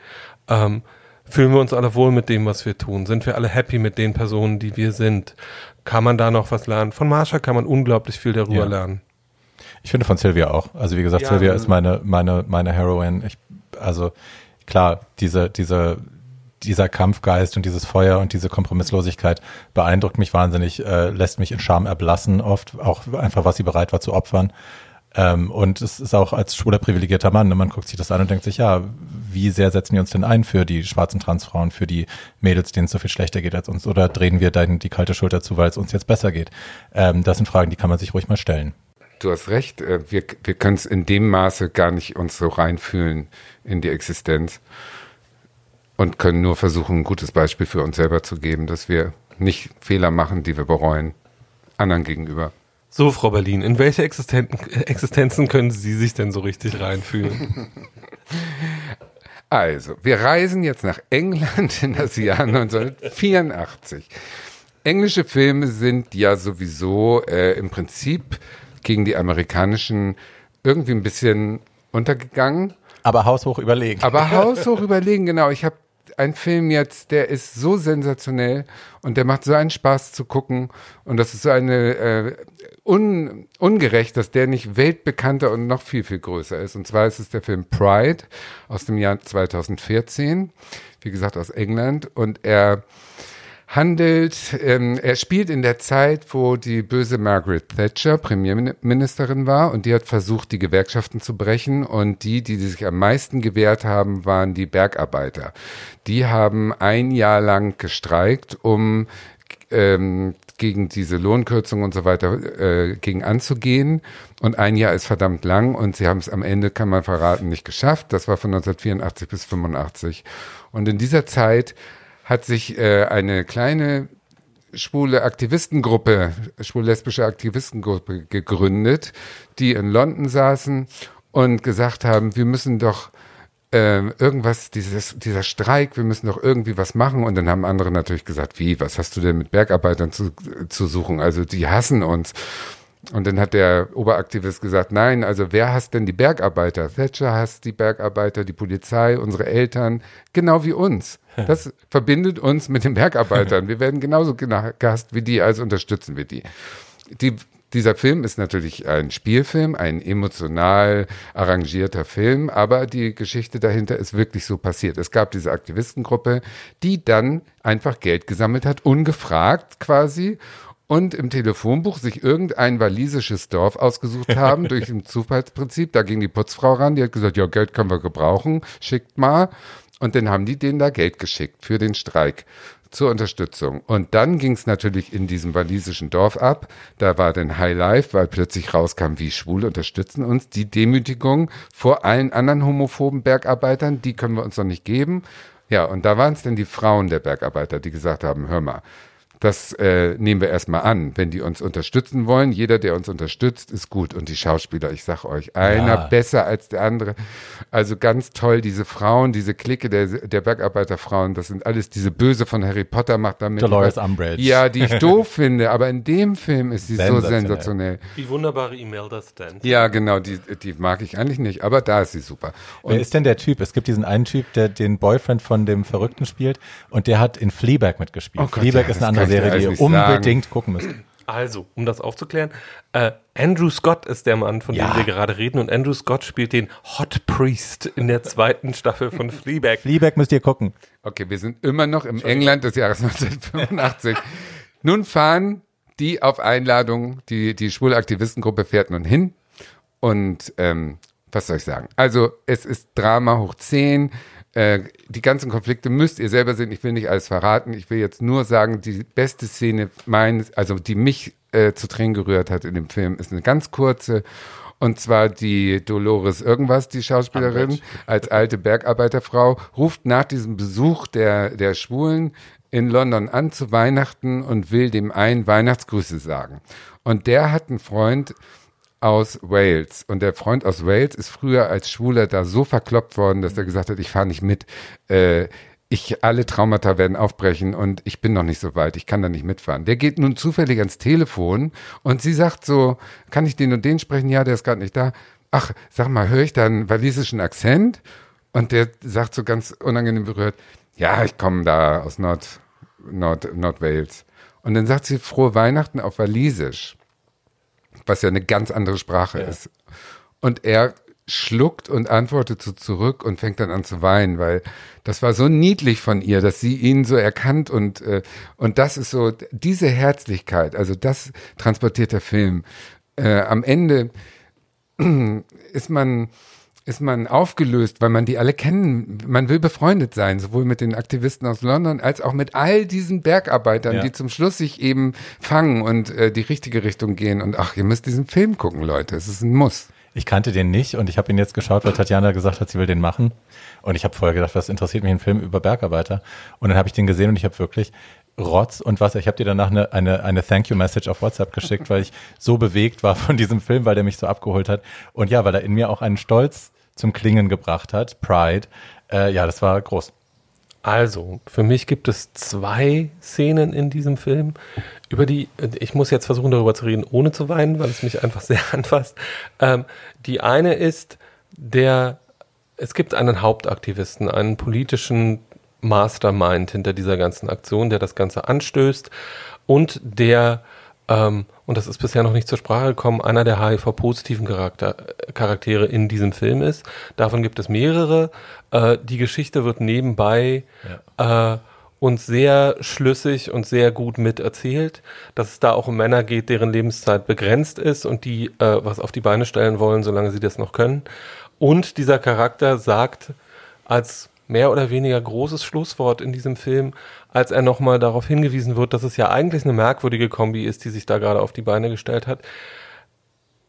C: ähm, Fühlen wir uns alle wohl mit dem, was wir tun? Sind wir alle happy mit den Personen, die wir sind? Kann man da noch was lernen? Von Marsha kann man unglaublich viel darüber ja. lernen.
A: Ich finde von Sylvia auch. Also wie gesagt, ja, Sylvia ist meine, meine, meine Heroin. Ich, also klar, diese, diese, dieser Kampfgeist und dieses Feuer und diese Kompromisslosigkeit beeindruckt mich wahnsinnig, äh, lässt mich in Scham erblassen oft, auch einfach, was sie bereit war zu opfern. Ähm, und es ist auch als schwuler privilegierter Mann, ne, man guckt sich das an und denkt sich, ja, wie sehr setzen wir uns denn ein für die schwarzen Transfrauen, für die Mädels, denen es so viel schlechter geht als uns? Oder drehen wir dann die kalte Schulter zu, weil es uns jetzt besser geht? Ähm, das sind Fragen, die kann man sich ruhig mal stellen.
B: Du hast recht, äh, wir, wir können es in dem Maße gar nicht uns so reinfühlen in die Existenz und können nur versuchen, ein gutes Beispiel für uns selber zu geben, dass wir nicht Fehler machen, die wir bereuen, anderen gegenüber.
C: So, Frau Berlin, in welche Existenzen können Sie sich denn so richtig reinfühlen?
B: Also, wir reisen jetzt nach England in das Jahr 1984. Englische Filme sind ja sowieso äh, im Prinzip gegen die amerikanischen irgendwie ein bisschen untergegangen.
A: Aber haushoch überlegen.
B: Aber haushoch überlegen, genau. Ich habe ein Film jetzt, der ist so sensationell und der macht so einen Spaß zu gucken und das ist so eine äh, un, ungerecht, dass der nicht weltbekannter und noch viel, viel größer ist. Und zwar ist es der Film Pride aus dem Jahr 2014, wie gesagt aus England und er handelt, ähm, er spielt in der Zeit, wo die böse Margaret Thatcher Premierministerin war und die hat versucht, die Gewerkschaften zu brechen und die, die sich am meisten gewehrt haben, waren die Bergarbeiter. Die haben ein Jahr lang gestreikt, um ähm, gegen diese Lohnkürzung und so weiter äh, gegen anzugehen. Und ein Jahr ist verdammt lang und sie haben es am Ende, kann man verraten, nicht geschafft. Das war von 1984 bis 85. Und in dieser Zeit hat sich äh, eine kleine schwule Aktivistengruppe, schwul-lesbische Aktivistengruppe gegründet, die in London saßen und gesagt haben, wir müssen doch äh, irgendwas, dieses, dieser Streik, wir müssen doch irgendwie was machen. Und dann haben andere natürlich gesagt, wie, was hast du denn mit Bergarbeitern zu, zu suchen? Also die hassen uns. Und dann hat der Oberaktivist gesagt, nein, also wer hasst denn die Bergarbeiter? Thatcher hasst die Bergarbeiter, die Polizei, unsere Eltern, genau wie uns. Das verbindet uns mit den Bergarbeitern. Wir werden genauso gehasst wie die, also unterstützen wir die. Die dieser Film ist natürlich ein Spielfilm, ein emotional arrangierter Film, aber die Geschichte dahinter ist wirklich so passiert. Es gab diese Aktivistengruppe, die dann einfach Geld gesammelt hat, ungefragt quasi, und im Telefonbuch sich irgendein walisisches Dorf ausgesucht haben durch ein Zufallsprinzip. Da ging die Putzfrau ran, die hat gesagt, ja, Geld können wir gebrauchen, schickt mal. Und dann haben die denen da Geld geschickt für den Streik zur Unterstützung. Und dann ging es natürlich in diesem walisischen Dorf ab. Da war dann High Life, weil plötzlich rauskam, wie Schwule unterstützen uns. Die Demütigung vor allen anderen homophoben Bergarbeitern, die können wir uns noch nicht geben. Ja, und da waren es dann die Frauen der Bergarbeiter, die gesagt haben, hör mal, das äh, nehmen wir erstmal an, wenn die uns unterstützen wollen. Jeder, der uns unterstützt, ist gut. Und die Schauspieler, ich sag euch, einer ja. besser als der andere. Also ganz toll, diese Frauen, diese Clique der, der Bergarbeiterfrauen, das sind alles diese Böse von Harry Potter macht damit.
A: Dolores Umbridge.
B: Ja, die ich doof finde, aber in dem Film ist sie sensationell. so sensationell.
C: Die wunderbare Imelda Stanton.
B: Ja, genau, die, die mag ich eigentlich nicht, aber da ist sie super.
A: Und Wer ist denn der Typ? Es gibt diesen einen Typ, der den Boyfriend von dem Verrückten spielt und der hat in Fleabag mitgespielt. Oh Gott, Fleabag ja, ist eine andere Serie, die ihr unbedingt sagen. gucken müsst.
C: Also, um das aufzuklären, äh, Andrew Scott ist der Mann, von ja. dem wir gerade reden, und Andrew Scott spielt den Hot Priest in der zweiten Staffel von Fleabag.
A: Fleabag müsst ihr gucken.
B: Okay, wir sind immer noch im England des Jahres 1985. nun fahren die auf Einladung, die, die schwule Aktivistengruppe fährt nun hin und ähm, was soll ich sagen? Also es ist Drama hoch 10, äh, die ganzen Konflikte müsst ihr selber sehen. Ich will nicht alles verraten. Ich will jetzt nur sagen, die beste Szene meines, also die mich äh, zu Tränen gerührt hat in dem Film, ist eine ganz kurze. Und zwar die Dolores irgendwas, die Schauspielerin, als alte Bergarbeiterfrau, ruft nach diesem Besuch der, der Schwulen in London an zu Weihnachten und will dem einen Weihnachtsgrüße sagen. Und der hat einen Freund, aus Wales. Und der Freund aus Wales ist früher als Schwuler da so verkloppt worden, dass er gesagt hat, ich fahre nicht mit. Äh, ich, alle Traumata werden aufbrechen und ich bin noch nicht so weit, ich kann da nicht mitfahren. Der geht nun zufällig ans Telefon und sie sagt so, kann ich den und den sprechen? Ja, der ist gerade nicht da. Ach, sag mal, höre ich da einen walisischen Akzent? Und der sagt so ganz unangenehm berührt, ja, ich komme da aus Nord, Nord, Nordwales. Und dann sagt sie frohe Weihnachten auf Walisisch was ja eine ganz andere Sprache ja. ist. Und er schluckt und antwortet so zurück und fängt dann an zu weinen, weil das war so niedlich von ihr, dass sie ihn so erkannt und äh, und das ist so diese Herzlichkeit, also das transportiert der Film. Äh, am Ende ist man ist man aufgelöst, weil man die alle kennen. Man will befreundet sein, sowohl mit den Aktivisten aus London als auch mit all diesen Bergarbeitern, ja. die zum Schluss sich eben fangen und äh, die richtige Richtung gehen. Und ach, ihr müsst diesen Film gucken, Leute. Es ist ein Muss.
A: Ich kannte den nicht und ich habe ihn jetzt geschaut, weil Tatjana gesagt hat, sie will den machen. Und ich habe vorher gedacht, was interessiert mich ein Film über Bergarbeiter? Und dann habe ich den gesehen und ich habe wirklich Rotz und Wasser. Ich habe dir danach eine, eine, eine Thank You Message auf WhatsApp geschickt, weil ich so bewegt war von diesem Film, weil der mich so abgeholt hat. Und ja, weil er in mir auch einen Stolz zum Klingen gebracht hat, Pride. Äh, ja, das war groß.
C: Also, für mich gibt es zwei Szenen in diesem Film, über die ich muss jetzt versuchen, darüber zu reden, ohne zu weinen, weil es mich einfach sehr anfasst. Ähm, die eine ist, der, es gibt einen Hauptaktivisten, einen politischen Mastermind hinter dieser ganzen Aktion, der das Ganze anstößt und der ähm, und das ist bisher noch nicht zur Sprache gekommen, einer der HIV-positiven Charakter, Charaktere in diesem Film ist. Davon gibt es mehrere. Äh, die Geschichte wird nebenbei ja. äh, uns sehr schlüssig und sehr gut miterzählt, dass es da auch um Männer geht, deren Lebenszeit begrenzt ist und die äh, was auf die Beine stellen wollen, solange sie das noch können. Und dieser Charakter sagt als mehr oder weniger großes Schlusswort in diesem Film, als er nochmal darauf hingewiesen wird, dass es ja eigentlich eine merkwürdige Kombi ist, die sich da gerade auf die Beine gestellt hat.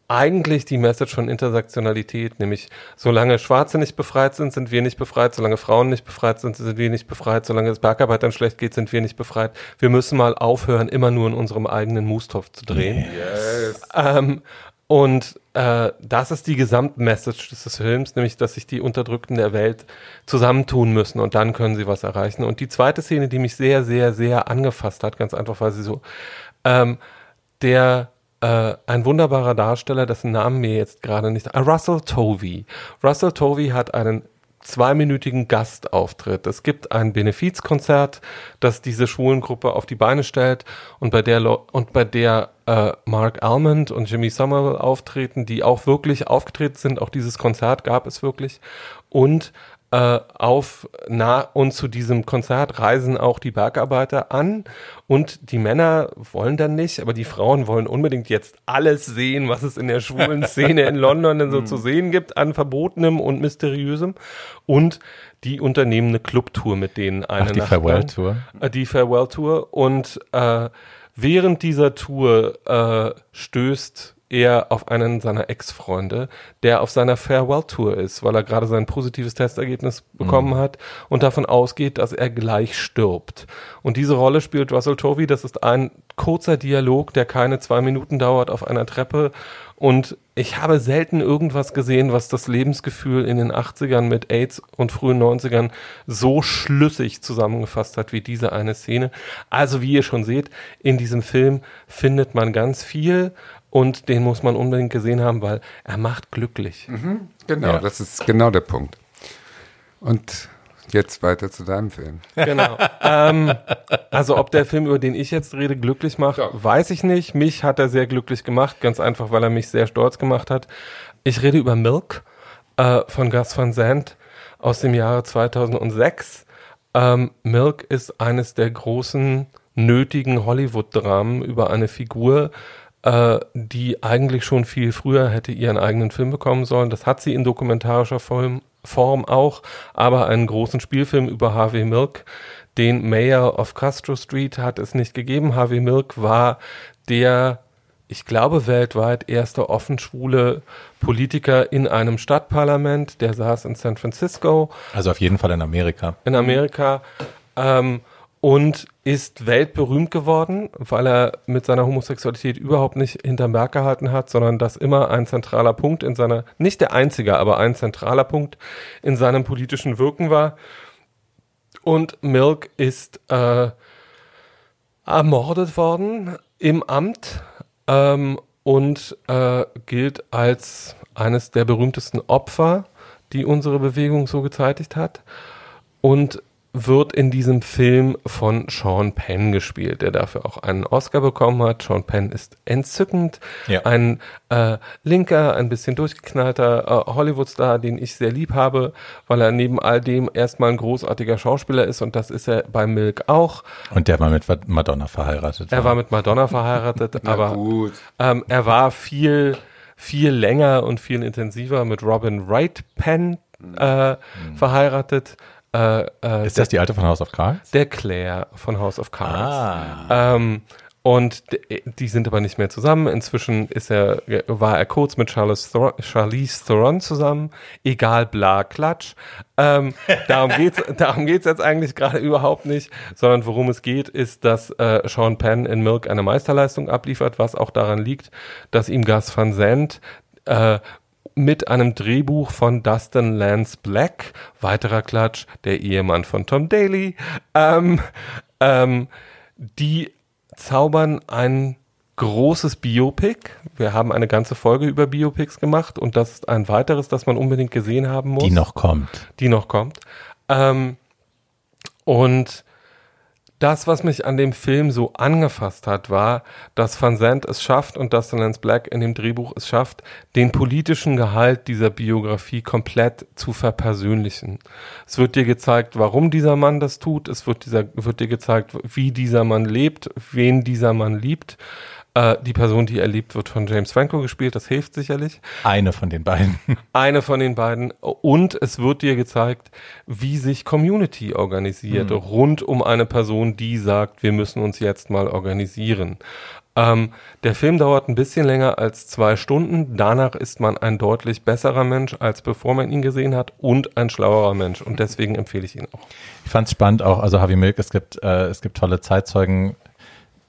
C: Eigentlich die Message von Intersektionalität, nämlich solange Schwarze nicht befreit sind, sind wir nicht befreit, solange Frauen nicht befreit sind, sind wir nicht befreit, solange es Bergarbeitern schlecht geht, sind wir nicht befreit. Wir müssen mal aufhören, immer nur in unserem eigenen Moostopf zu drehen. Yes. Ähm, und äh, das ist die Gesamtmessage des Films, nämlich, dass sich die Unterdrückten der Welt zusammentun müssen und dann können sie was erreichen. Und die zweite Szene, die mich sehr, sehr, sehr angefasst hat, ganz einfach, weil sie so, ähm, der äh, ein wunderbarer Darsteller, dessen Namen mir jetzt gerade nicht, äh, Russell Tovey. Russell Tovey hat einen zweiminütigen Gastauftritt. Es gibt ein Benefizkonzert, das diese Schwulengruppe auf die Beine stellt und bei der und bei der äh, Mark Almond und Jimmy Somerville auftreten, die auch wirklich aufgetreten sind. Auch dieses Konzert gab es wirklich und äh, auf nah und zu diesem Konzert reisen auch die Bergarbeiter an und die Männer wollen dann nicht, aber die Frauen wollen unbedingt jetzt alles sehen, was es in der schwulen Szene in London denn so zu sehen gibt an Verbotenem und Mysteriösem und die unternehmen eine Clubtour mit denen eine
A: Ach, die
C: Nacht
A: Farewell. Tour.
C: Äh, Die Farewell Tour und äh, während dieser Tour äh, stößt er auf einen seiner Ex-Freunde, der auf seiner Farewell-Tour ist, weil er gerade sein positives Testergebnis bekommen hat und davon ausgeht, dass er gleich stirbt. Und diese Rolle spielt Russell Tovey. Das ist ein kurzer Dialog, der keine zwei Minuten dauert auf einer Treppe. Und ich habe selten irgendwas gesehen, was das Lebensgefühl in den 80ern mit AIDS und frühen 90ern so schlüssig zusammengefasst hat wie diese eine Szene. Also wie ihr schon seht, in diesem Film findet man ganz viel und den muss man unbedingt gesehen haben, weil er macht glücklich.
B: Genau,
A: Ja.
B: das ist genau der Punkt. Und jetzt weiter zu deinem Film.
C: Genau. ähm, also ob der Film, über den ich jetzt rede, glücklich macht,
B: Ja.
C: weiß ich nicht. Mich hat er sehr glücklich gemacht, ganz einfach, weil er mich sehr stolz gemacht hat. Ich rede über Milk äh, von Gus Van Sant aus dem Jahre 2006. Ähm, Milk ist eines der großen nötigen Hollywood-Dramen über eine Figur, äh, die eigentlich schon viel früher hätte ihren eigenen Film bekommen sollen. Das hat sie in dokumentarischer Form, Form auch, aber einen großen Spielfilm über Harvey Milk, den Mayor of Castro Street, hat es nicht gegeben. Harvey Milk war der, ich glaube, weltweit erste offen schwule Politiker in einem Stadtparlament. Der saß in San Francisco
A: Also auf jeden Fall in Amerika.
C: in Amerika ähm, und ist weltberühmt geworden, weil er mit seiner Homosexualität überhaupt nicht hinterm Berg gehalten hat, sondern das immer ein zentraler Punkt in seiner, nicht der einzige, aber ein zentraler Punkt in seinem politischen Wirken war. Und Milk ist äh, ermordet worden im Amt ähm, und äh, gilt als eines der berühmtesten Opfer, die unsere Bewegung so gezeitigt hat. Und wird in diesem Film von Sean Penn gespielt, der dafür auch einen Oscar bekommen hat. Sean Penn ist entzückend,
A: Ja.
C: ein äh, linker, ein bisschen durchgeknallter äh, Hollywood-Star, den ich sehr lieb habe, weil er neben all dem erstmal ein großartiger Schauspieler ist und das ist er bei Milk auch.
A: Und der war mit Madonna verheiratet.
C: Er war mit Madonna verheiratet, aber
B: gut.
C: ähm, er war viel, viel länger und viel intensiver mit Robin Wright Penn äh, verheiratet. Äh, äh,
A: Ist das die alte von House of Cards?
C: der Claire von House of Cards.
A: Ah.
C: Ähm, und d- die sind aber nicht mehr zusammen. Inzwischen ist er, war er kurz mit Charlize, Thor Charlize Theron zusammen. Egal, bla, klatsch. Ähm, darum geht's, darum geht's jetzt eigentlich gerade überhaupt nicht, sondern worum es geht, ist, dass äh, Sean Penn in Milk eine Meisterleistung abliefert, was auch daran liegt, dass ihm Gus Van Sant äh, mit einem Drehbuch von Dustin Lance Black, weiterer Klatsch, der Ehemann von Tom Daly, ähm, ähm, die zaubern ein großes Biopic. Wir haben eine ganze Folge über Biopics gemacht und das ist ein weiteres, das man unbedingt gesehen haben muss
A: Die noch kommt.
C: die noch kommt. Ähm, und das, was mich an dem Film so angefasst hat, war, dass Van Sant es schafft und Dustin Lance Black in dem Drehbuch es schafft, den politischen Gehalt dieser Biografie komplett zu verpersönlichen. Es wird dir gezeigt, warum dieser Mann das tut. Es wird, dieser, wird dir gezeigt, wie dieser Mann lebt, wen dieser Mann liebt. Äh, die Person, die er liebt, wird von James Franco gespielt. Das hilft sicherlich
A: Eine von den beiden.
C: eine von den beiden und es wird dir gezeigt, wie sich Community organisiert rund um eine Person, die sagt, wir müssen uns jetzt mal organisieren. Ähm, der Film dauert ein bisschen länger als zwei Stunden. Danach ist man ein deutlich besserer Mensch, als bevor man ihn gesehen hat und ein schlauerer Mensch. Und deswegen empfehle ich ihn auch.
A: Ich fand es spannend auch, also Harvey Milk, es gibt, äh, es gibt tolle Zeitzeugen,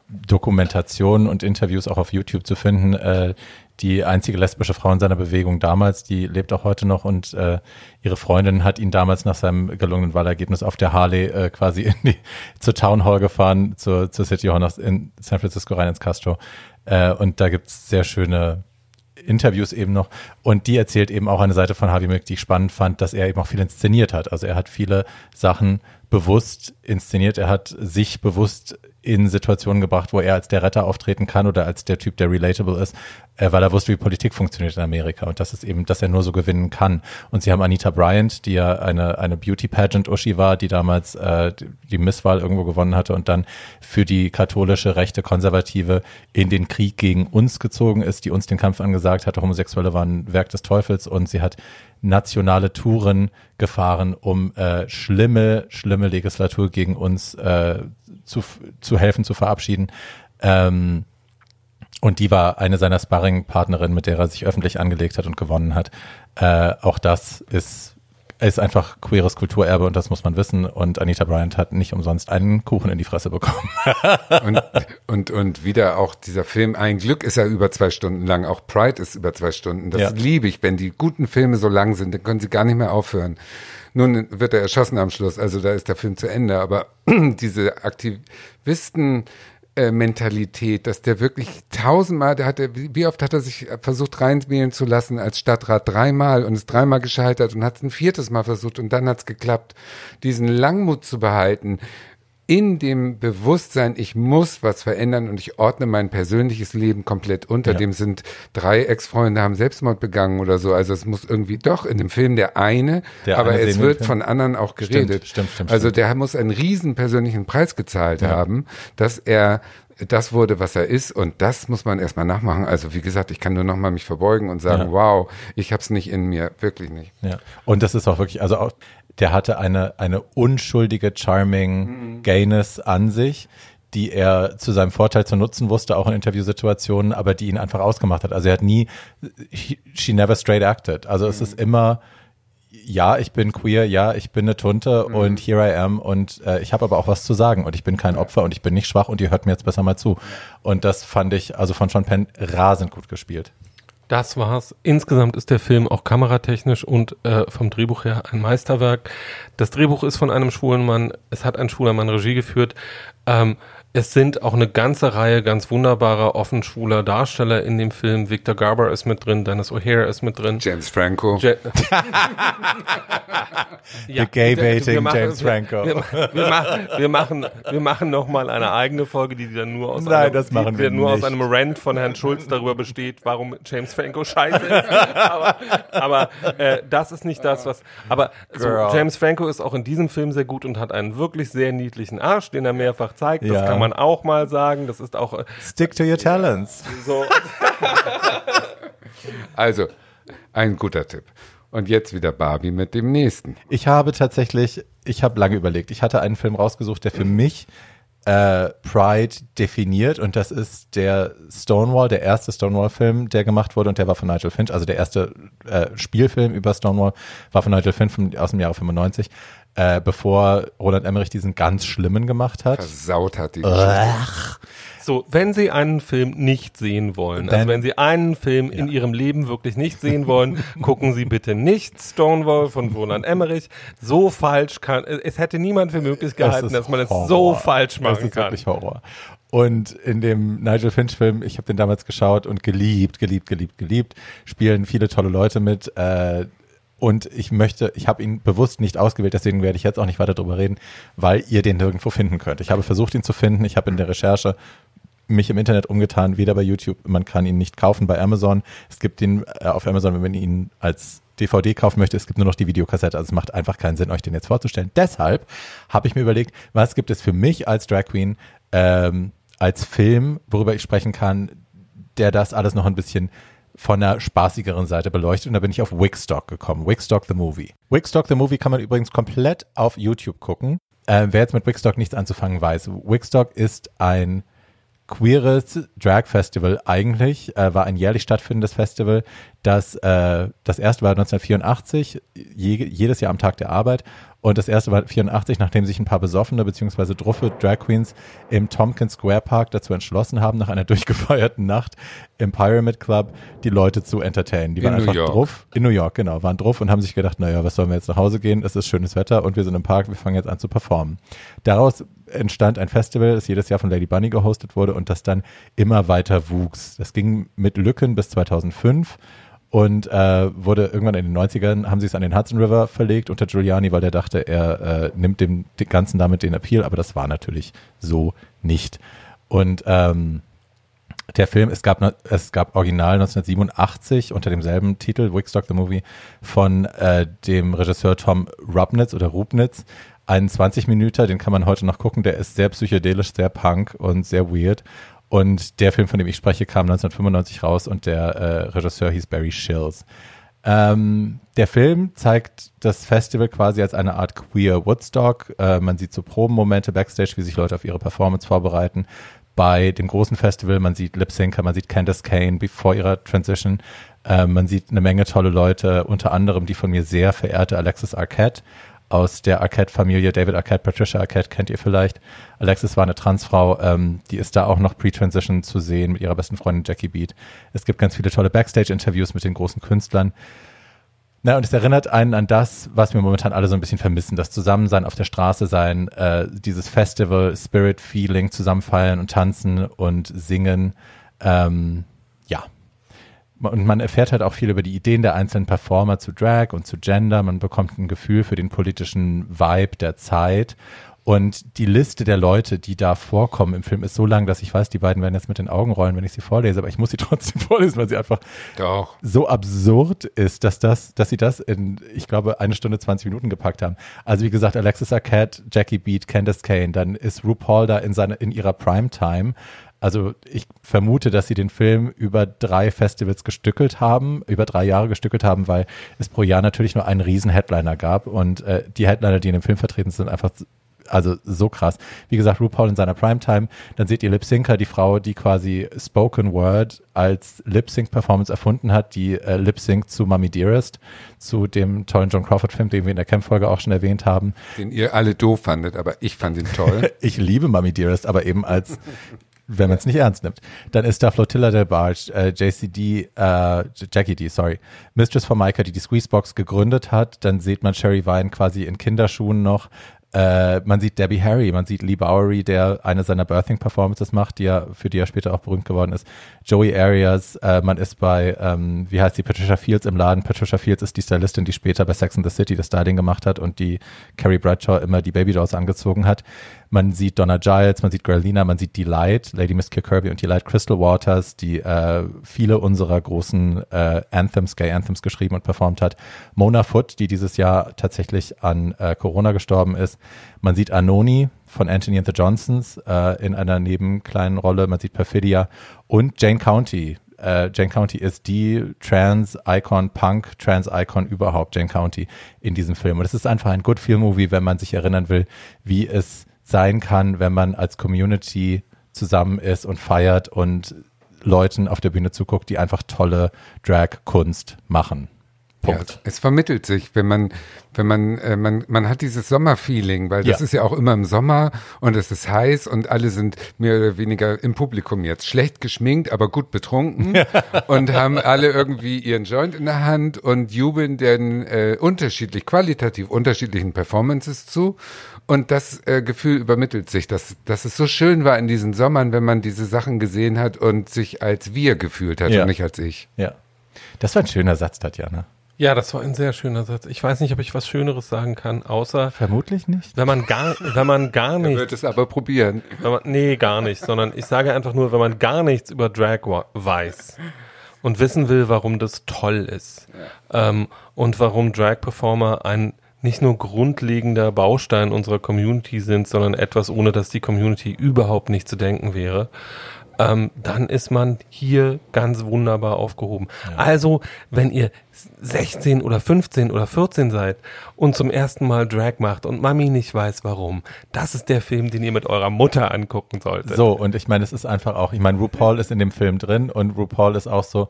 A: Dokumentationen und Interviews auch auf YouTube zu finden, äh, die einzige lesbische Frau in seiner Bewegung damals, die lebt auch heute noch und äh, ihre Freundin hat ihn damals nach seinem gelungenen Wahlergebnis auf der Harley äh, quasi in die, zur Town Hall gefahren, zur, zur City Hall nach, in San Francisco rein ins Castro. Äh, und da gibt's sehr schöne Interviews eben noch. Und die erzählt eben auch eine Seite von Harvey Milk, die ich spannend fand, dass er eben auch viel inszeniert hat. Also er hat viele Sachen bewusst inszeniert. Er hat sich bewusst in Situationen gebracht, wo er als der Retter auftreten kann oder als der Typ, der relatable ist, äh, weil er wusste, wie Politik funktioniert in Amerika. Und das ist eben, dass er nur so gewinnen kann. Und sie haben Anita Bryant, die ja eine, eine Beauty-Pageant-Uschi war, die damals äh, die Misswahl irgendwo gewonnen hatte und dann für die katholische, rechte, konservative in den Krieg gegen uns gezogen ist, die uns den Kampf angesagt hatte, Homosexuelle waren Werk des Teufels und sie hat nationale Touren gefahren, um äh, schlimme, schlimme Legislatur gegen uns äh, zu, zu helfen, zu verabschieden. Ähm, und die war eine seiner Sparring-Partnerinnen, mit der er sich öffentlich angelegt hat und gewonnen hat. Äh, auch das ist ist einfach queeres Kulturerbe und das muss man wissen. Und Anita Bryant hat nicht umsonst einen Kuchen in die Fresse bekommen.
B: und, und, und wieder auch dieser Film, ein Glück ist er über zwei Stunden lang, auch Pride ist über zwei Stunden. Das ja. liebe ich, wenn die guten Filme so lang sind, dann können sie gar nicht mehr aufhören. Nun wird er erschossen am Schluss, also da ist der Film zu Ende, aber diese Aktivisten, Mentalität, dass der wirklich tausendmal, der hat, wie oft hat er sich versucht reinwählen zu lassen als Stadtrat? Dreimal und ist dreimal gescheitert und hat es ein viertes Mal versucht und dann hat es geklappt. Diesen Langmut zu behalten, in dem Bewusstsein, ich muss was verändern und ich ordne mein persönliches Leben komplett unter. Ja. Dem sind drei Ex-Freunde haben Selbstmord begangen oder so. Also es muss irgendwie doch in dem Film der eine, der aber eine es wird von anderen auch geredet.
A: Stimmt, stimmt, stimmt,
B: also der muss einen riesen persönlichen Preis gezahlt ja. haben, dass er das wurde, was er ist und das muss man erstmal nachmachen. Also wie gesagt, ich kann nur noch mal mich verbeugen und sagen, ja. wow, ich hab's nicht in mir, wirklich nicht.
A: Ja. Und das ist auch wirklich, also auch, der hatte eine, eine unschuldige, charming mhm. Gayness an sich, die er zu seinem Vorteil zu nutzen wusste, auch in Interviewsituationen, aber die ihn einfach ausgemacht hat. Also er hat nie, he, she never straight acted. Also mhm. es ist immer, ja, ich bin queer, ja, ich bin eine Tunte mhm. und here I am und äh, ich habe aber auch was zu sagen und ich bin kein Opfer und ich bin nicht schwach und ihr hört mir jetzt besser mal zu. Und das fand ich also von Sean Penn rasend gut gespielt.
C: Das war's. Insgesamt ist der Film auch kameratechnisch und äh, vom Drehbuch her ein Meisterwerk. Das Drehbuch ist von einem schwulen Mann. Es hat ein schwuler Mann Regie geführt. Ähm, es sind auch eine ganze Reihe ganz wunderbarer, offen schwuler Darsteller in dem Film. Victor Garber ist mit drin, Dennis O'Hare ist mit drin.
B: James Franco.
A: Ja, The Gay-Baiting James Franco.
C: Wir, wir, wir, machen, wir machen, wir machen nochmal eine eigene Folge, die dann nur aus,
A: Nein, einem, das machen wir
C: nur aus einem Rant von Herrn Schulz darüber besteht, warum James Franco scheiße ist. aber aber äh, das ist nicht das, was. Aber so, James Franco ist auch in diesem Film sehr gut und hat einen wirklich sehr niedlichen Arsch, den er mehrfach zeigt. Das ja. kann man man auch mal sagen. Das ist auch. Äh,
A: Stick to your talents. So.
B: also, ein guter Tipp. Und jetzt wieder Barbie mit dem nächsten.
A: Ich habe tatsächlich, ich habe lange überlegt. Ich hatte einen Film rausgesucht, der für mich äh, Pride definiert und das ist der Stonewall, der erste Stonewall-Film, der gemacht wurde und der war von Nigel Finch, also der erste äh, Spielfilm über Stonewall war von Nigel Finch aus dem Jahre 95 äh, bevor Roland Emmerich diesen ganz schlimmen gemacht hat.
B: Versaut hat die.
C: So, wenn Sie einen Film nicht sehen wollen, also wenn Sie einen Film ja. in Ihrem Leben wirklich nicht sehen wollen, gucken Sie bitte nicht Stonewall von Roland Emmerich. So falsch kann, es hätte niemand für möglich gehalten, das dass man Horror. es so falsch machen das ist kann.
A: Wirklich Horror. Und in dem Nigel Finch-Film, ich habe den damals geschaut und geliebt, geliebt, geliebt, geliebt, spielen viele tolle Leute mit. Äh, und ich möchte, ich habe ihn bewusst nicht ausgewählt, deswegen werde ich jetzt auch nicht weiter darüber reden, weil ihr den nirgendwo finden könnt. Ich habe versucht, ihn zu finden. Ich habe in der Recherche mich im Internet umgetan, weder bei YouTube, man kann ihn nicht kaufen bei Amazon. Es gibt ihn äh, auf Amazon, wenn man ihn als DVD kaufen möchte, es gibt nur noch die Videokassette, also es macht einfach keinen Sinn, euch den jetzt vorzustellen. Deshalb habe ich mir überlegt, was gibt es für mich als Drag Queen ähm, als Film, worüber ich sprechen kann, der das alles noch ein bisschen von der spaßigeren Seite beleuchtet und da bin ich auf Wigstock gekommen. Wigstock the Movie. Wigstock the Movie kann man übrigens komplett auf YouTube gucken. Äh, wer jetzt mit Wigstock nichts anzufangen weiß, Wigstock ist ein queeres Drag Festival eigentlich, äh, war ein jährlich stattfindendes Festival, das äh, das erste war 1984, je, jedes Jahr am Tag der Arbeit Und das erste war 84, nachdem sich ein paar besoffene bzw. druffe Drag Queens im Tompkins Square Park dazu entschlossen haben, nach einer durchgefeierten Nacht im Pyramid Club die Leute zu entertainen. Die
B: In
A: waren
B: New
A: einfach druff. In New York, genau. Waren druff und haben sich gedacht, naja, was sollen wir jetzt nach Hause gehen? Es ist schönes Wetter und wir sind im Park, wir fangen jetzt an zu performen. Daraus entstand ein Festival, das jedes Jahr von Lady Bunny gehostet wurde und das dann immer weiter wuchs. Das ging mit Lücken bis 2005 und äh, wurde irgendwann in den 90ern, haben sie es an den Hudson River verlegt unter Giuliani, weil der dachte, er äh, nimmt dem, Ganzen damit den Appeal, aber das war natürlich so nicht. Und ähm, der Film, es gab, es gab Original 1987 unter demselben Titel, Wickstock the Movie, von äh, dem Regisseur Tom Rubnitz oder Rubnitz. Einen 20 Minuten, den kann man heute noch gucken, der ist sehr psychedelisch, sehr punk und sehr weird. Und der Film, von dem ich spreche, kam 1995 raus und der äh, Regisseur hieß Barry Shills. Ähm, der Film zeigt das Festival quasi als eine Art queer Woodstock. Äh, man sieht so Probenmomente backstage, wie sich Leute auf ihre Performance vorbereiten. Bei dem großen Festival, man sieht Lip Syncer, man sieht Candace Kane bevor ihrer Transition. Äh, man sieht eine Menge tolle Leute, unter anderem die von mir sehr verehrte Alexis Arquette aus der Arquette-Familie. David Arquette, Patricia Arquette kennt ihr vielleicht. Alexis war eine Transfrau, ähm, die ist da auch noch pre-Transition zu sehen mit ihrer besten Freundin Jackie Beat. Es gibt ganz viele tolle Backstage-Interviews mit den großen Künstlern. Na, und es erinnert einen an das, was wir momentan alle so ein bisschen vermissen. Das Zusammensein auf der Straße sein, äh, dieses Festival, Spirit-Feeling, zusammenfallen und tanzen und singen. Ähm. Und man erfährt halt auch viel über die Ideen der einzelnen Performer zu Drag und zu Gender. Man bekommt ein Gefühl für den politischen Vibe der Zeit. Und die Liste der Leute, die da vorkommen im Film, ist so lang, dass ich weiß, die beiden werden jetzt mit den Augen rollen, wenn ich sie vorlese, aber ich muss sie trotzdem vorlesen, weil sie einfach
B: Doch.
A: so absurd ist, dass das, dass sie das in, ich glaube, eine Stunde 20 Minuten gepackt haben. Also wie gesagt, Alexis Arquette, Jackie Beat, Candace Kane, dann ist RuPaul da in seine, in ihrer Primetime. Also ich vermute, dass sie den Film über drei Festivals gestückelt haben, über drei Jahre gestückelt haben, weil es pro Jahr natürlich nur einen riesen Headliner gab und äh, die Headliner, die in dem Film vertreten sind, einfach also so krass. Wie gesagt, RuPaul in seiner Primetime. Dann seht ihr Lip Syncer, die Frau, die quasi Spoken Word als Lip Sync Performance erfunden hat, die äh, Lip Sync zu Mummy Dearest, zu dem tollen John Crawford Film, den wir in der Camp-Folge auch schon erwähnt haben.
B: Den ihr alle doof fandet, aber ich fand ihn toll.
A: Ich liebe Mummy Dearest, aber eben als wenn man es nicht ernst nimmt. Dann ist da Flotilla del Barge, äh, JCD, äh, Jackie D, sorry, Mistress Formica, die die Squeezebox gegründet hat. Dann sieht man Sherry Vine quasi in Kinderschuhen noch. Äh, man sieht Debbie Harry, man sieht Lee Bowery, der eine seiner Birthing-Performances macht, die er, für die er später auch berühmt geworden ist. Joey Arias, äh, man ist bei, ähm, wie heißt die, Patricia Fields im Laden. Patricia Fields ist die Stylistin, die später bei Sex and the City das Styling gemacht hat und die Carrie Bradshaw immer die Babydolls angezogen hat. Man sieht Donna Giles, man sieht Grelina, man sieht Delight, Lady Miss Kirby und Delight Crystal Waters, die äh, viele unserer großen äh, Anthems, Gay Anthems geschrieben und performt hat. Mona Foot, die dieses Jahr tatsächlich an äh, Corona gestorben ist. Man sieht Anoni von Anthony and the Johnsons äh, in einer nebenkleinen Rolle. Man sieht Perfidia und Jane County. Äh, Jane County ist die Trans-Icon, Punk-Trans-Icon überhaupt, Jane County in diesem Film. Und es ist einfach ein Good-Feel-Movie, wenn man sich erinnern will, wie es sein kann, wenn man als Community zusammen ist und feiert und Leuten auf der Bühne zuguckt, die einfach tolle Drag-Kunst machen. Punkt.
B: Ja, es vermittelt sich, wenn man, wenn man, äh, man, man hat dieses Sommerfeeling, weil das
A: Ja.
B: ist ja auch immer im Sommer und es ist heiß und alle sind mehr oder weniger im Publikum jetzt schlecht geschminkt, aber gut betrunken und haben alle irgendwie ihren Joint in der Hand und jubeln den äh, unterschiedlich, qualitativ unterschiedlichen Performances zu. Und das äh, Gefühl übermittelt sich, dass, dass es so schön war in diesen Sommern, wenn man diese Sachen gesehen hat und sich als wir gefühlt hat
A: Ja.
B: und nicht als ich.
A: Ja. Das war ein schöner Satz, Tatjana.
C: Ja, das war ein sehr schöner Satz. Ich weiß nicht, ob ich was Schöneres sagen kann, außer
A: Vermutlich nicht.
C: wenn man gar, wenn man gar
B: Er
C: nicht
B: wird es aber probieren.
C: Wenn man, nee, gar nicht, sondern ich sage einfach nur, wenn man gar nichts über Drag weiß und wissen will, warum das toll ist ähm, und warum Drag-Performer ein nicht nur grundlegender Baustein unserer Community sind, sondern etwas, ohne dass die Community überhaupt nicht zu denken wäre, ähm, dann ist man hier ganz wunderbar aufgehoben. Also, wenn ihr 16 oder 15 oder 14 seid und zum ersten Mal Drag macht und Mami nicht weiß warum, das ist der Film, den ihr mit eurer Mutter angucken solltet.
A: So, und ich meine, es ist einfach auch, ich meine, RuPaul ist in dem Film drin und RuPaul ist auch so,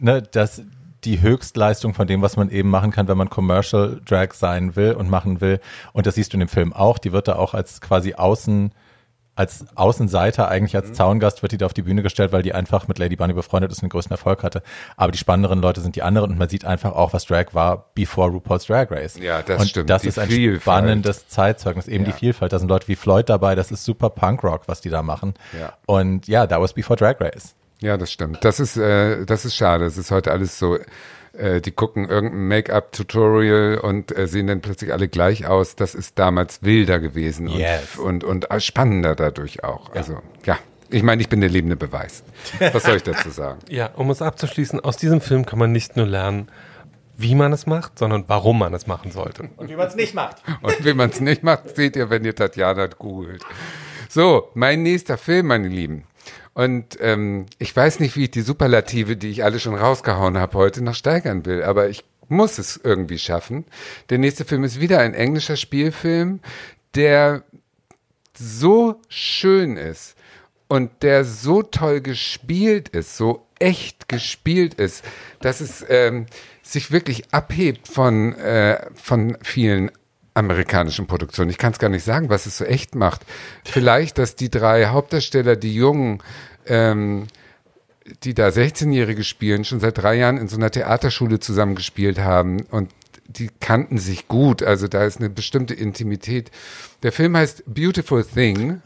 A: ne, dass die Höchstleistung von dem, was man eben machen kann, wenn man Commercial Drag sein will und machen will. Und das siehst du in dem Film auch. Die wird da auch als quasi Außen, als Außenseiter, eigentlich als Zaungast wird die da auf die Bühne gestellt, weil die einfach mit Lady Bunny befreundet ist und den größten Erfolg hatte. Aber die spannenderen Leute sind die anderen und man sieht einfach auch, was Drag war before RuPaul's Drag Race.
B: Ja, das
A: und
B: stimmt.
A: Das
B: Die
A: ist ein
B: Vielfalt.
A: spannendes Zeitzeugnis, eben
B: Ja.
A: die Vielfalt. Da sind Leute wie Floyd dabei, das ist super Punkrock, was die da machen.
B: Ja.
A: Und ja, that was before Drag Race.
B: Ja, das stimmt. Das ist, äh, das ist schade. Es ist heute alles so, äh, die gucken irgendein Make-up-Tutorial und äh, sehen dann plötzlich alle gleich aus. Das ist damals wilder gewesen
A: Yes.
B: und, und, und spannender dadurch auch. Also, ja. Ich meine, ich bin der lebende Beweis. Was soll ich dazu sagen?
C: Ja, um es abzuschließen, aus diesem Film kann man nicht nur lernen, wie man es macht, sondern warum man es machen sollte.
A: Und wie man es nicht macht.
B: Und wie man es nicht macht, seht ihr, wenn ihr Tatjana googelt. So, mein nächster Film, meine Lieben. Und ähm, ich weiß nicht, wie ich die Superlative, die ich alle schon rausgehauen habe, heute noch steigern will, aber ich muss es irgendwie schaffen. Der nächste Film ist wieder ein englischer Spielfilm, der so schön ist und der so toll gespielt ist, so echt gespielt ist, dass es ähm, sich wirklich abhebt von, äh, von vielen amerikanischen Produktionen. Ich kann es gar nicht sagen, was es so echt macht. Vielleicht, dass die drei Hauptdarsteller, die Jungen, ähm, die da 16-Jährige spielen, schon seit drei Jahren in so einer Theaterschule zusammengespielt haben und die kannten sich gut. Also da ist eine bestimmte Intimität. Der Film heißt Beautiful Thing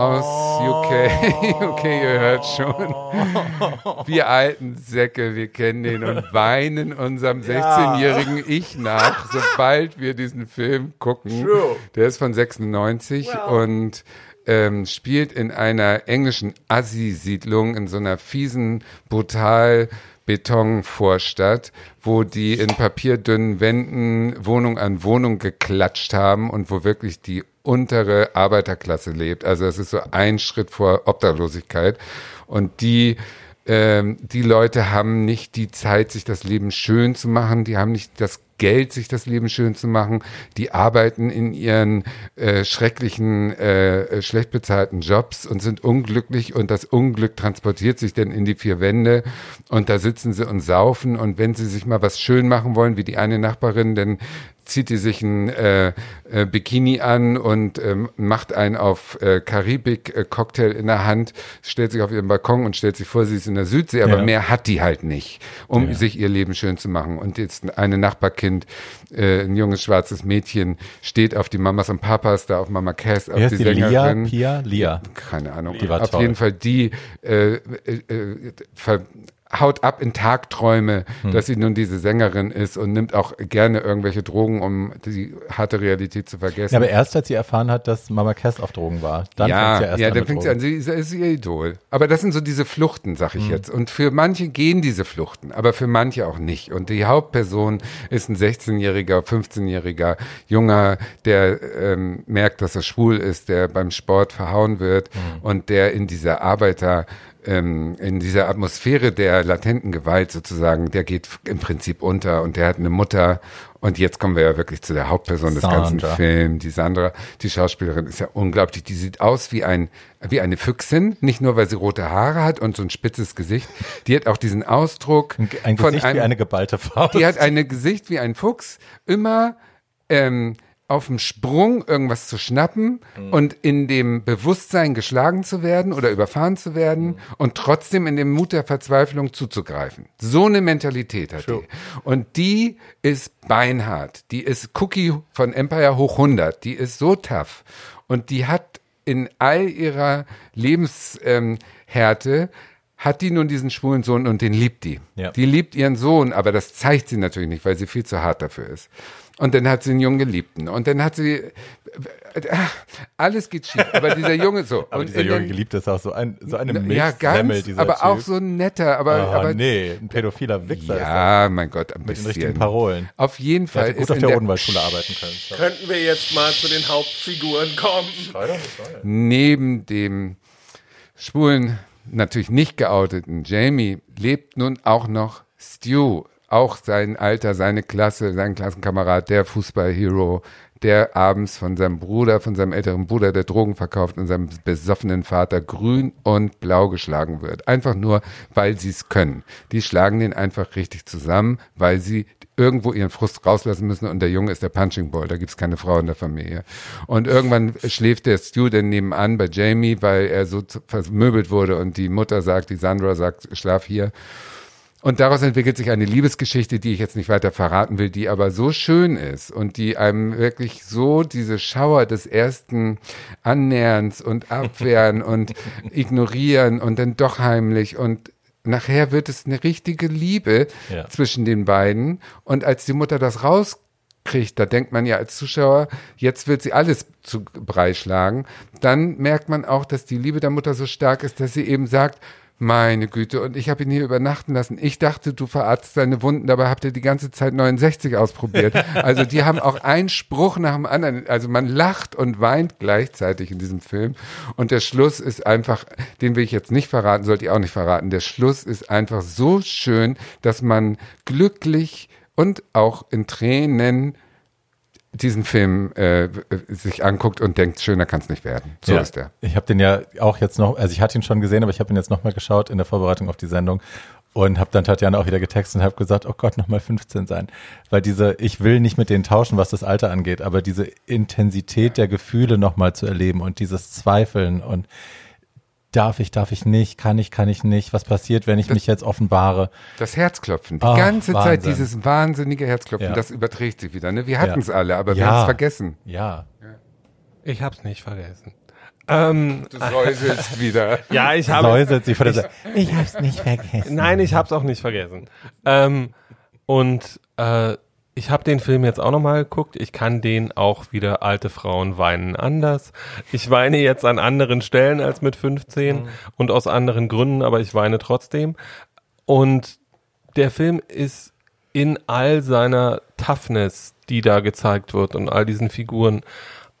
B: aus UK. okay, ihr hört schon. Wir alten Säcke, wir kennen den und weinen unserem 16-jährigen Ich nach, sobald wir diesen Film gucken. Der ist von 96 und ähm, spielt in einer englischen Assi-Siedlung, in so einer fiesen, brutal Betonvorstadt, wo die in papierdünnen Wänden Wohnung an Wohnung geklatscht haben und wo wirklich die untere Arbeiterklasse lebt. Also es ist so ein Schritt vor Obdachlosigkeit. Und die ähm, die Leute haben nicht die Zeit, sich das Leben schön zu machen. Die haben nicht das Geld, sich das Leben schön zu machen. Die arbeiten in ihren äh, schrecklichen, äh, schlecht bezahlten Jobs und sind unglücklich und das Unglück transportiert sich dann in die vier Wände und da sitzen sie und saufen und wenn sie sich mal was schön machen wollen, wie die eine Nachbarin, dann zieht die sich ein äh, äh, Bikini an und ähm, macht einen auf äh, Karibik-Cocktail in der Hand, stellt sich auf ihren Balkon und stellt sich vor, sie ist in der Südsee, aber
A: Ja.
B: mehr hat die halt nicht, um
A: Ja.
B: sich ihr Leben schön zu machen. Und jetzt eine Nachbarkind, äh, ein junges schwarzes Mädchen, steht auf die Mamas und Papas, da auf Mama Cass, auf
A: Wie
B: die
A: die? Lia?
B: Sängerin.
A: Pia? Lia.
B: Keine Ahnung.
A: Die war
B: Auf
A: toll.
B: jeden Fall die äh, äh, äh, ver haut ab in Tagträume,
A: Hm.
B: dass sie nun diese Sängerin ist und nimmt auch gerne irgendwelche Drogen, um die harte Realität zu vergessen.
A: Ja, aber erst als sie erfahren hat, dass Mama Cass auf Drogen war, dann
B: ja,
A: fängt sie ja erst
B: ja,
A: an
B: dann
A: mit
B: fängt sie an, sie ist, ist ihr Idol. Aber das sind so diese Fluchten, sag
A: Hm.
B: ich jetzt. Und für manche gehen diese Fluchten, aber für manche auch nicht. Und die Hauptperson ist ein 16-jähriger, 15-jähriger Junger, der ähm, merkt, dass er schwul ist, der beim Sport verhauen wird
A: Hm.
B: und der in dieser Arbeiter ähm, in dieser Atmosphäre der latenten Gewalt sozusagen, der geht im Prinzip unter und der hat eine Mutter und jetzt kommen wir ja wirklich zu der Hauptperson des ganzen
A: Sandra.
B: Films. Die Sandra, die Schauspielerin ist ja unglaublich. Die sieht aus wie ein wie eine Füchsin, nicht nur weil sie rote Haare hat und so ein spitzes Gesicht. Die hat auch diesen Ausdruck
A: Ein, ein
B: von
A: Gesicht
B: einem,
A: wie eine geballte Faust.
B: die hat ein Gesicht wie ein Fuchs, immer ähm, auf dem Sprung irgendwas zu schnappen und in dem Bewusstsein geschlagen zu werden oder überfahren zu werden und trotzdem in dem Mut der Verzweiflung zuzugreifen. So eine Mentalität hat
A: True.
B: die. Und die ist beinhart. Die ist Cookie von Empire hoch 100. Die ist so tough. Und die hat in all ihrer Lebenshärte ähm, hat die nun diesen schwulen Sohn und den liebt die.
A: Ja.
B: Die liebt ihren Sohn, aber das zeigt sie natürlich nicht, weil sie viel zu hart dafür ist. Und dann hat sie einen jungen Geliebten. Und dann hat sie, ach, alles geht schief. Aber dieser Junge, so.
A: aber
B: und
A: dieser junge
B: den-
A: Geliebte ist auch so, ein, so eine
B: ja,
A: Milchsemmel,
B: ganz,
A: dieser
B: aber
A: typ.
B: auch so ein netter, aber,
A: oh,
B: aber
A: nee, ein pädophiler Wichser ist
B: ja, mein Gott, ein
A: Mit den
B: bisschen.
A: richtigen Parolen.
B: Auf jeden. Fall
A: Hätte gut
B: ist
A: auf
B: in
A: der
B: der,
A: Odenwaldschule arbeiten können. So.
C: Könnten wir jetzt mal zu den Hauptfiguren kommen?
B: neben dem schwulen, natürlich nicht geouteten Jamie lebt nun auch noch Stu, auch sein Alter, seine Klasse, sein Klassenkamerad, der Fußballhero, der abends von seinem Bruder, von seinem älteren Bruder, der Drogen verkauft und seinem besoffenen Vater grün und blau geschlagen wird. Einfach nur, weil sie es können. Die schlagen den einfach richtig zusammen, weil sie irgendwo ihren Frust rauslassen müssen und der Junge ist der Punching Ball, da gibt's keine Frau in der Familie. Und irgendwann schläft der Student nebenan bei Jamie, weil er so vermöbelt wurde und die Mutter sagt, die Sandra sagt, schlaf hier. Und daraus entwickelt sich eine Liebesgeschichte, die ich jetzt nicht weiter verraten will, die aber so schön ist und die einem wirklich so diese Schauer des ersten Annäherns und Abwehren und Ignorieren und dann doch heimlich und nachher wird es eine richtige Liebe ja. zwischen den beiden. Und als die Mutter das rauskriegt, da denkt man ja als Zuschauer, jetzt wird sie alles zu Brei schlagen. Dann merkt man auch, dass die Liebe der Mutter so stark ist, dass sie eben sagt, meine Güte, und ich habe ihn hier übernachten lassen. Ich dachte, du verarztest seine Wunden, dabei habt ihr die ganze Zeit 69 ausprobiert. Also die haben auch einen Spruch nach dem anderen. Also man lacht und weint gleichzeitig in diesem Film. Und der Schluss ist einfach, den will ich jetzt nicht verraten, sollte ich auch nicht verraten. Der Schluss ist einfach so schön, dass man glücklich und auch in Tränen diesen Film äh, sich anguckt und denkt, schöner kann es nicht werden. So ja, ist er.
A: Ich habe den ja auch jetzt noch, also ich hatte ihn schon gesehen, aber ich habe ihn jetzt nochmal geschaut in der Vorbereitung auf die Sendung und habe dann Tatjana auch wieder getextet und habe gesagt, oh Gott, nochmal 15 sein. Weil diese, ich will nicht mit denen tauschen, was das Alter angeht, aber diese Intensität der Gefühle nochmal zu erleben und dieses Zweifeln und darf ich, darf ich nicht, kann ich, kann ich nicht, was passiert, wenn ich das, mich jetzt offenbare.
B: Das Herzklopfen, die oh, ganze Wahnsinn. Zeit dieses wahnsinnige Herzklopfen, ja. das überträgt sich wieder. Ne? Wir hatten es ja. alle, aber ja. wir haben es vergessen.
A: Ja.
C: Ich hab's nicht vergessen.
B: Ähm, du säuselst wieder.
C: Ja, ich habe
A: Säuselt sie vor der ich, ich hab's nicht vergessen.
C: Nein, ich hab's auch nicht vergessen. Ähm, und äh, ich habe den Film jetzt auch nochmal geguckt. Ich kann den auch wieder alte Frauen weinen anders. Ich weine jetzt an anderen Stellen als mit 15 mhm. und aus anderen Gründen, aber ich weine trotzdem. Und der Film ist in all seiner Toughness, die da gezeigt wird und all diesen Figuren,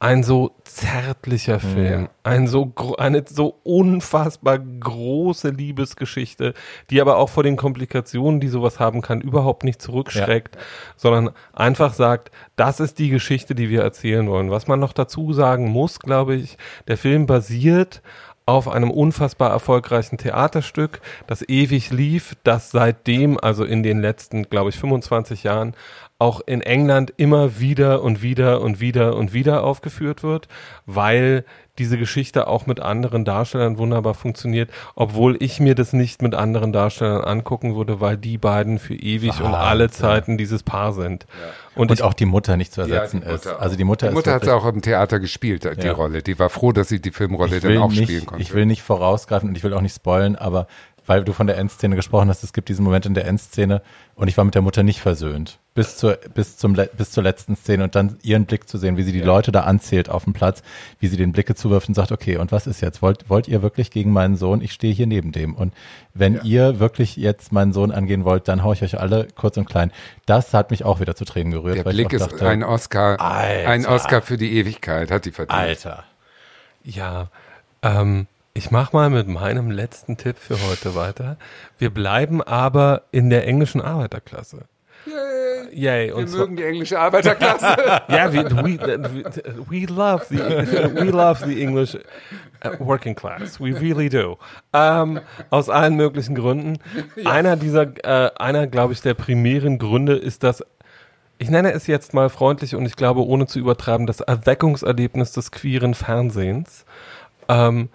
C: ein so zärtlicher Film, ja. ein so eine so unfassbar große Liebesgeschichte, die aber auch vor den Komplikationen, die sowas haben kann, überhaupt nicht zurückschreckt, ja. sondern einfach sagt, das ist die Geschichte, die wir erzählen wollen. Was man noch dazu sagen muss, glaube ich, der Film basiert auf einem unfassbar erfolgreichen Theaterstück, das ewig lief, das seitdem, also in den letzten, glaube ich, 25 Jahren, auch in England immer wieder und wieder und wieder und wieder aufgeführt wird, weil diese Geschichte auch mit anderen Darstellern wunderbar funktioniert, obwohl ich mir das nicht mit anderen Darstellern angucken würde, weil die beiden für ewig ah, und alle Zeiten ja. dieses Paar sind.
A: Ja. Und, und ich, auch die Mutter nicht zu ersetzen ja, ist. Also die Mutter,
B: die Mutter hat auch im Theater gespielt, die Rolle. Die war froh, dass sie die Filmrolle dann auch
A: nicht,
B: spielen konnte.
A: Ich will nicht vorausgreifen und ich will auch nicht spoilen, aber weil du von der Endszene gesprochen hast, es gibt diesen Moment in der Endszene und ich war mit der Mutter nicht versöhnt. Bis zur, bis zum, bis zur letzten Szene und dann ihren Blick zu sehen, wie sie die ja. Leute da anzählt auf dem Platz, wie sie den Blicke zuwirft und sagt, okay, und was ist jetzt? Wollt, wollt ihr wirklich gegen meinen Sohn? Ich stehe hier neben dem. Und wenn ja. ihr wirklich jetzt meinen Sohn angehen wollt, dann hau ich euch alle kurz und klein. Das hat mich auch wieder zu Tränen gerührt.
B: Der Blick ist dachte, ein Oscar, Alter. ein Oscar für die Ewigkeit, hat die verdient.
A: Alter.
C: Ja, ähm, ich mache mal mit meinem letzten Tipp für heute weiter. Wir bleiben aber in der englischen Arbeiterklasse.
B: Yay. Yay. Und wir mögen die englische Arbeiterklasse.
C: ja, we, we, we, love the, we love the English uh, working class. We really do. Ähm, aus allen möglichen Gründen. Ja. Einer dieser, äh, einer, glaube ich, der primären Gründe ist das ich nenne es jetzt mal freundlich und ich glaube, ohne zu übertreiben, das Erweckungserlebnis des queeren Fernsehens. Ähm,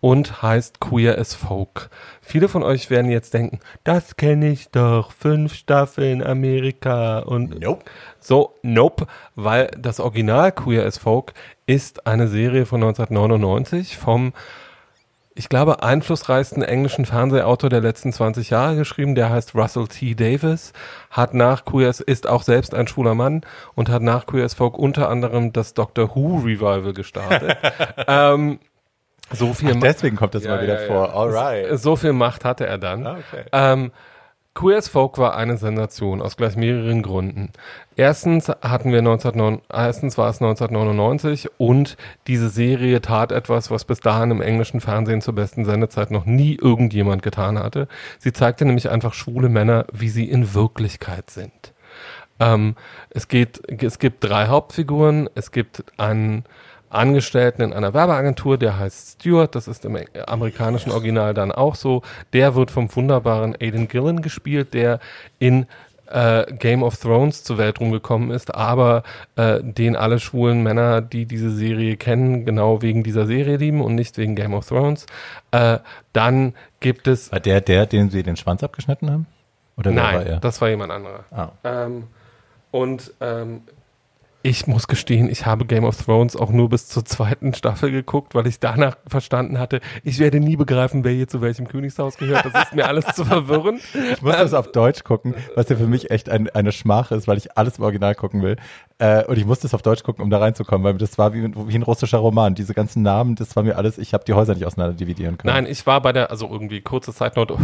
C: und heißt Queer as Folk. Viele von euch werden jetzt denken, das kenne ich doch, fünf Staffeln Amerika und
A: nope.
C: so, nope, weil das Original Queer as Folk ist eine Serie von 1999 vom ich glaube, einflussreichsten englischen Fernsehautor der letzten 20 Jahre geschrieben, der heißt Russell T. Davis, hat nach Queer as, ist auch selbst ein schwuler Mann und hat nach Queer as Folk unter anderem das Doctor Who Revival gestartet. ähm, so viel
A: Ach, deswegen kommt das ja, mal wieder ja, vor. Alright.
C: So viel Macht hatte er dann. Ah, okay. Ähm, Queer as Folk war eine Sensation aus gleich mehreren Gründen. Erstens hatten wir 1909, erstens war es 1999 und diese Serie tat etwas, was bis dahin im englischen Fernsehen zur besten Sendezeit noch nie irgendjemand getan hatte. Sie zeigte nämlich einfach schwule Männer, wie sie in Wirklichkeit sind. Ähm, es geht, es gibt drei Hauptfiguren. Es gibt einen Angestellten in einer Werbeagentur, der heißt Stuart, das ist im amerikanischen Original dann auch so. Der wird vom wunderbaren Aidan Gillen gespielt, der in äh, Game of Thrones zur Welt rumgekommen ist, aber äh, den alle schwulen Männer, die diese Serie kennen, genau wegen dieser Serie lieben und nicht wegen Game of Thrones. Äh, dann gibt es.
A: War der, der, den sie den Schwanz abgeschnitten haben?
C: Oder Nein, war er? das war jemand anderer.
A: Ah.
C: Ähm, und ähm, ich muss gestehen, ich habe Game of Thrones auch nur bis zur zweiten Staffel geguckt, weil ich danach verstanden hatte, ich werde nie begreifen, wer hier zu welchem Königshaus gehört. Das ist mir alles zu verwirren.
A: Ich muss das auf Deutsch gucken, was ja für mich echt ein, eine Schmach ist, weil ich alles im Original gucken will. Äh, und ich musste es auf Deutsch gucken, um da reinzukommen, weil das war wie, wie ein russischer Roman. Diese ganzen Namen, das war mir alles, ich habe die Häuser nicht auseinander dividieren können.
C: Nein, ich war bei der, also irgendwie kurze Zeitnote,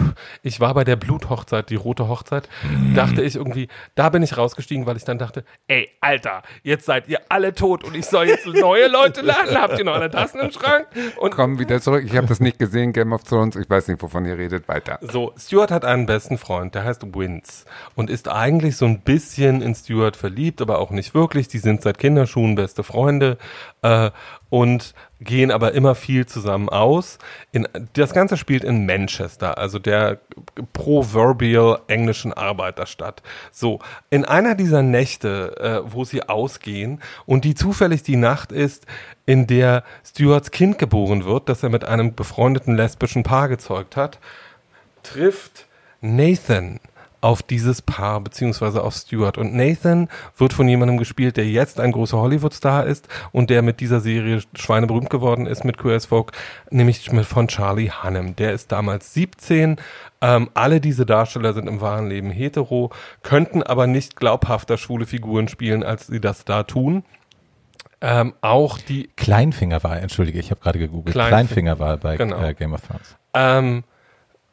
C: ich war bei der Bluthochzeit, die rote Hochzeit, dachte ich irgendwie, da bin ich rausgestiegen, weil ich dann dachte, ey, Alter, jetzt seid ihr alle tot und ich soll jetzt neue Leute laden. Habt ihr noch eine Tassen im Schrank?
B: Und Komm wieder zurück. Ich habe das nicht gesehen, Game of Thrones. Ich weiß nicht, wovon ihr redet. Weiter.
C: So, Stuart hat einen besten Freund, der heißt Vince und ist eigentlich so ein bisschen in Stuart verliebt, aber auch nicht wirklich. Die sind seit Kinderschuhen beste Freunde äh, und gehen aber immer viel zusammen aus. In, das Ganze spielt in Manchester, also der proverbial englischen Arbeiterstadt. So, in einer dieser Nächte, äh, wo sie ausgehen und die zufällig die Nacht ist, in der Stuarts Kind geboren wird, das er mit einem befreundeten lesbischen Paar gezeugt hat, trifft Nathan auf dieses Paar beziehungsweise auf Stuart. Und Nathan wird von jemandem gespielt, der jetzt ein großer Hollywood-Star ist und der mit dieser Serie schweineberühmt geworden ist mit Queer as Folk, nämlich von Charlie Hannem. Der ist damals 17. Ähm, alle diese Darsteller sind im wahren Leben hetero, könnten aber nicht glaubhafter schwule Figuren spielen, als sie das da tun. Ähm, auch die
A: Kleinfinger war, entschuldige, ich habe gerade gegoogelt. Kleinfinger, Kleinfinger war bei genau. äh, Game of Thrones.
C: Ähm,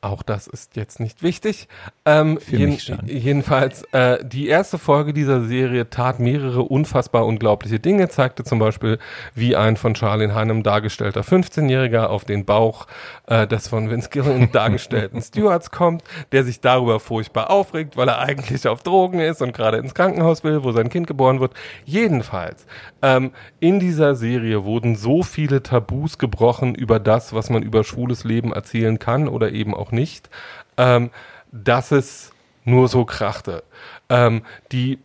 C: auch das ist jetzt nicht wichtig. Ähm, jeden, jedenfalls, äh, die erste Folge dieser Serie tat mehrere unfassbar unglaubliche Dinge, zeigte zum Beispiel, wie ein von Charlene Hannem dargestellter 15-Jähriger auf den Bauch äh, des von Vince Gilligan dargestellten Stewards kommt, der sich darüber furchtbar aufregt, weil er eigentlich auf Drogen ist und gerade ins Krankenhaus will, wo sein Kind geboren wird. Jedenfalls, ähm, in dieser Serie wurden so viele Tabus gebrochen über das, was man über schwules Leben erzählen kann oder eben auch nicht, ähm, dass es nur so krachte. Ähm, die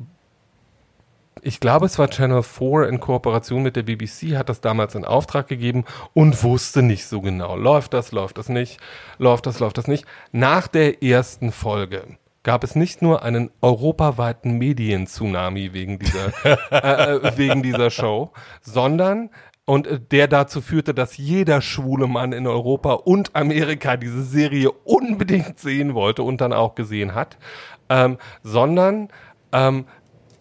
C: ich glaube, es war Channel 4 in Kooperation mit der BBC, hat das damals in Auftrag gegeben und wusste nicht so genau, läuft das, läuft das nicht, läuft das, läuft das nicht. Nach der ersten Folge gab es nicht nur einen europaweiten Medien-Tsunami wegen dieser, äh, äh, wegen dieser Show, sondern und äh, der dazu führte, dass jeder schwule Mann in Europa und Amerika diese Serie unbedingt sehen wollte und dann auch gesehen hat, ähm, sondern ähm,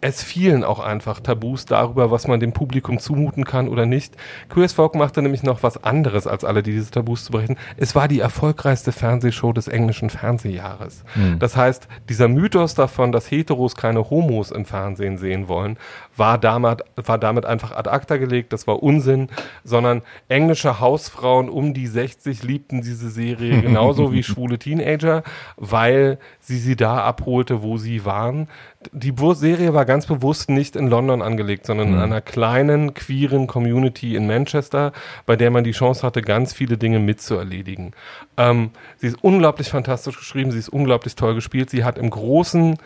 C: es fielen auch einfach Tabus darüber, was man dem Publikum zumuten kann oder nicht. Queer Folk machte nämlich noch was anderes, als alle diese Tabus zu brechen. Es war die erfolgreichste Fernsehshow des englischen Fernsehjahres. Mhm. Das heißt, dieser Mythos davon, dass Heteros keine Homos im Fernsehen sehen wollen, war damit, war damit einfach ad acta gelegt. Das war Unsinn, sondern englische Hausfrauen um die 60 liebten diese Serie genauso wie schwule Teenager, weil sie sie da abholte, wo sie waren die Serie war ganz bewusst nicht in London angelegt, sondern mhm. in einer kleinen, queeren Community in Manchester, bei der man die Chance hatte, ganz viele Dinge mitzuerledigen. Ähm, sie ist unglaublich fantastisch geschrieben, sie ist unglaublich toll gespielt, sie hat im großen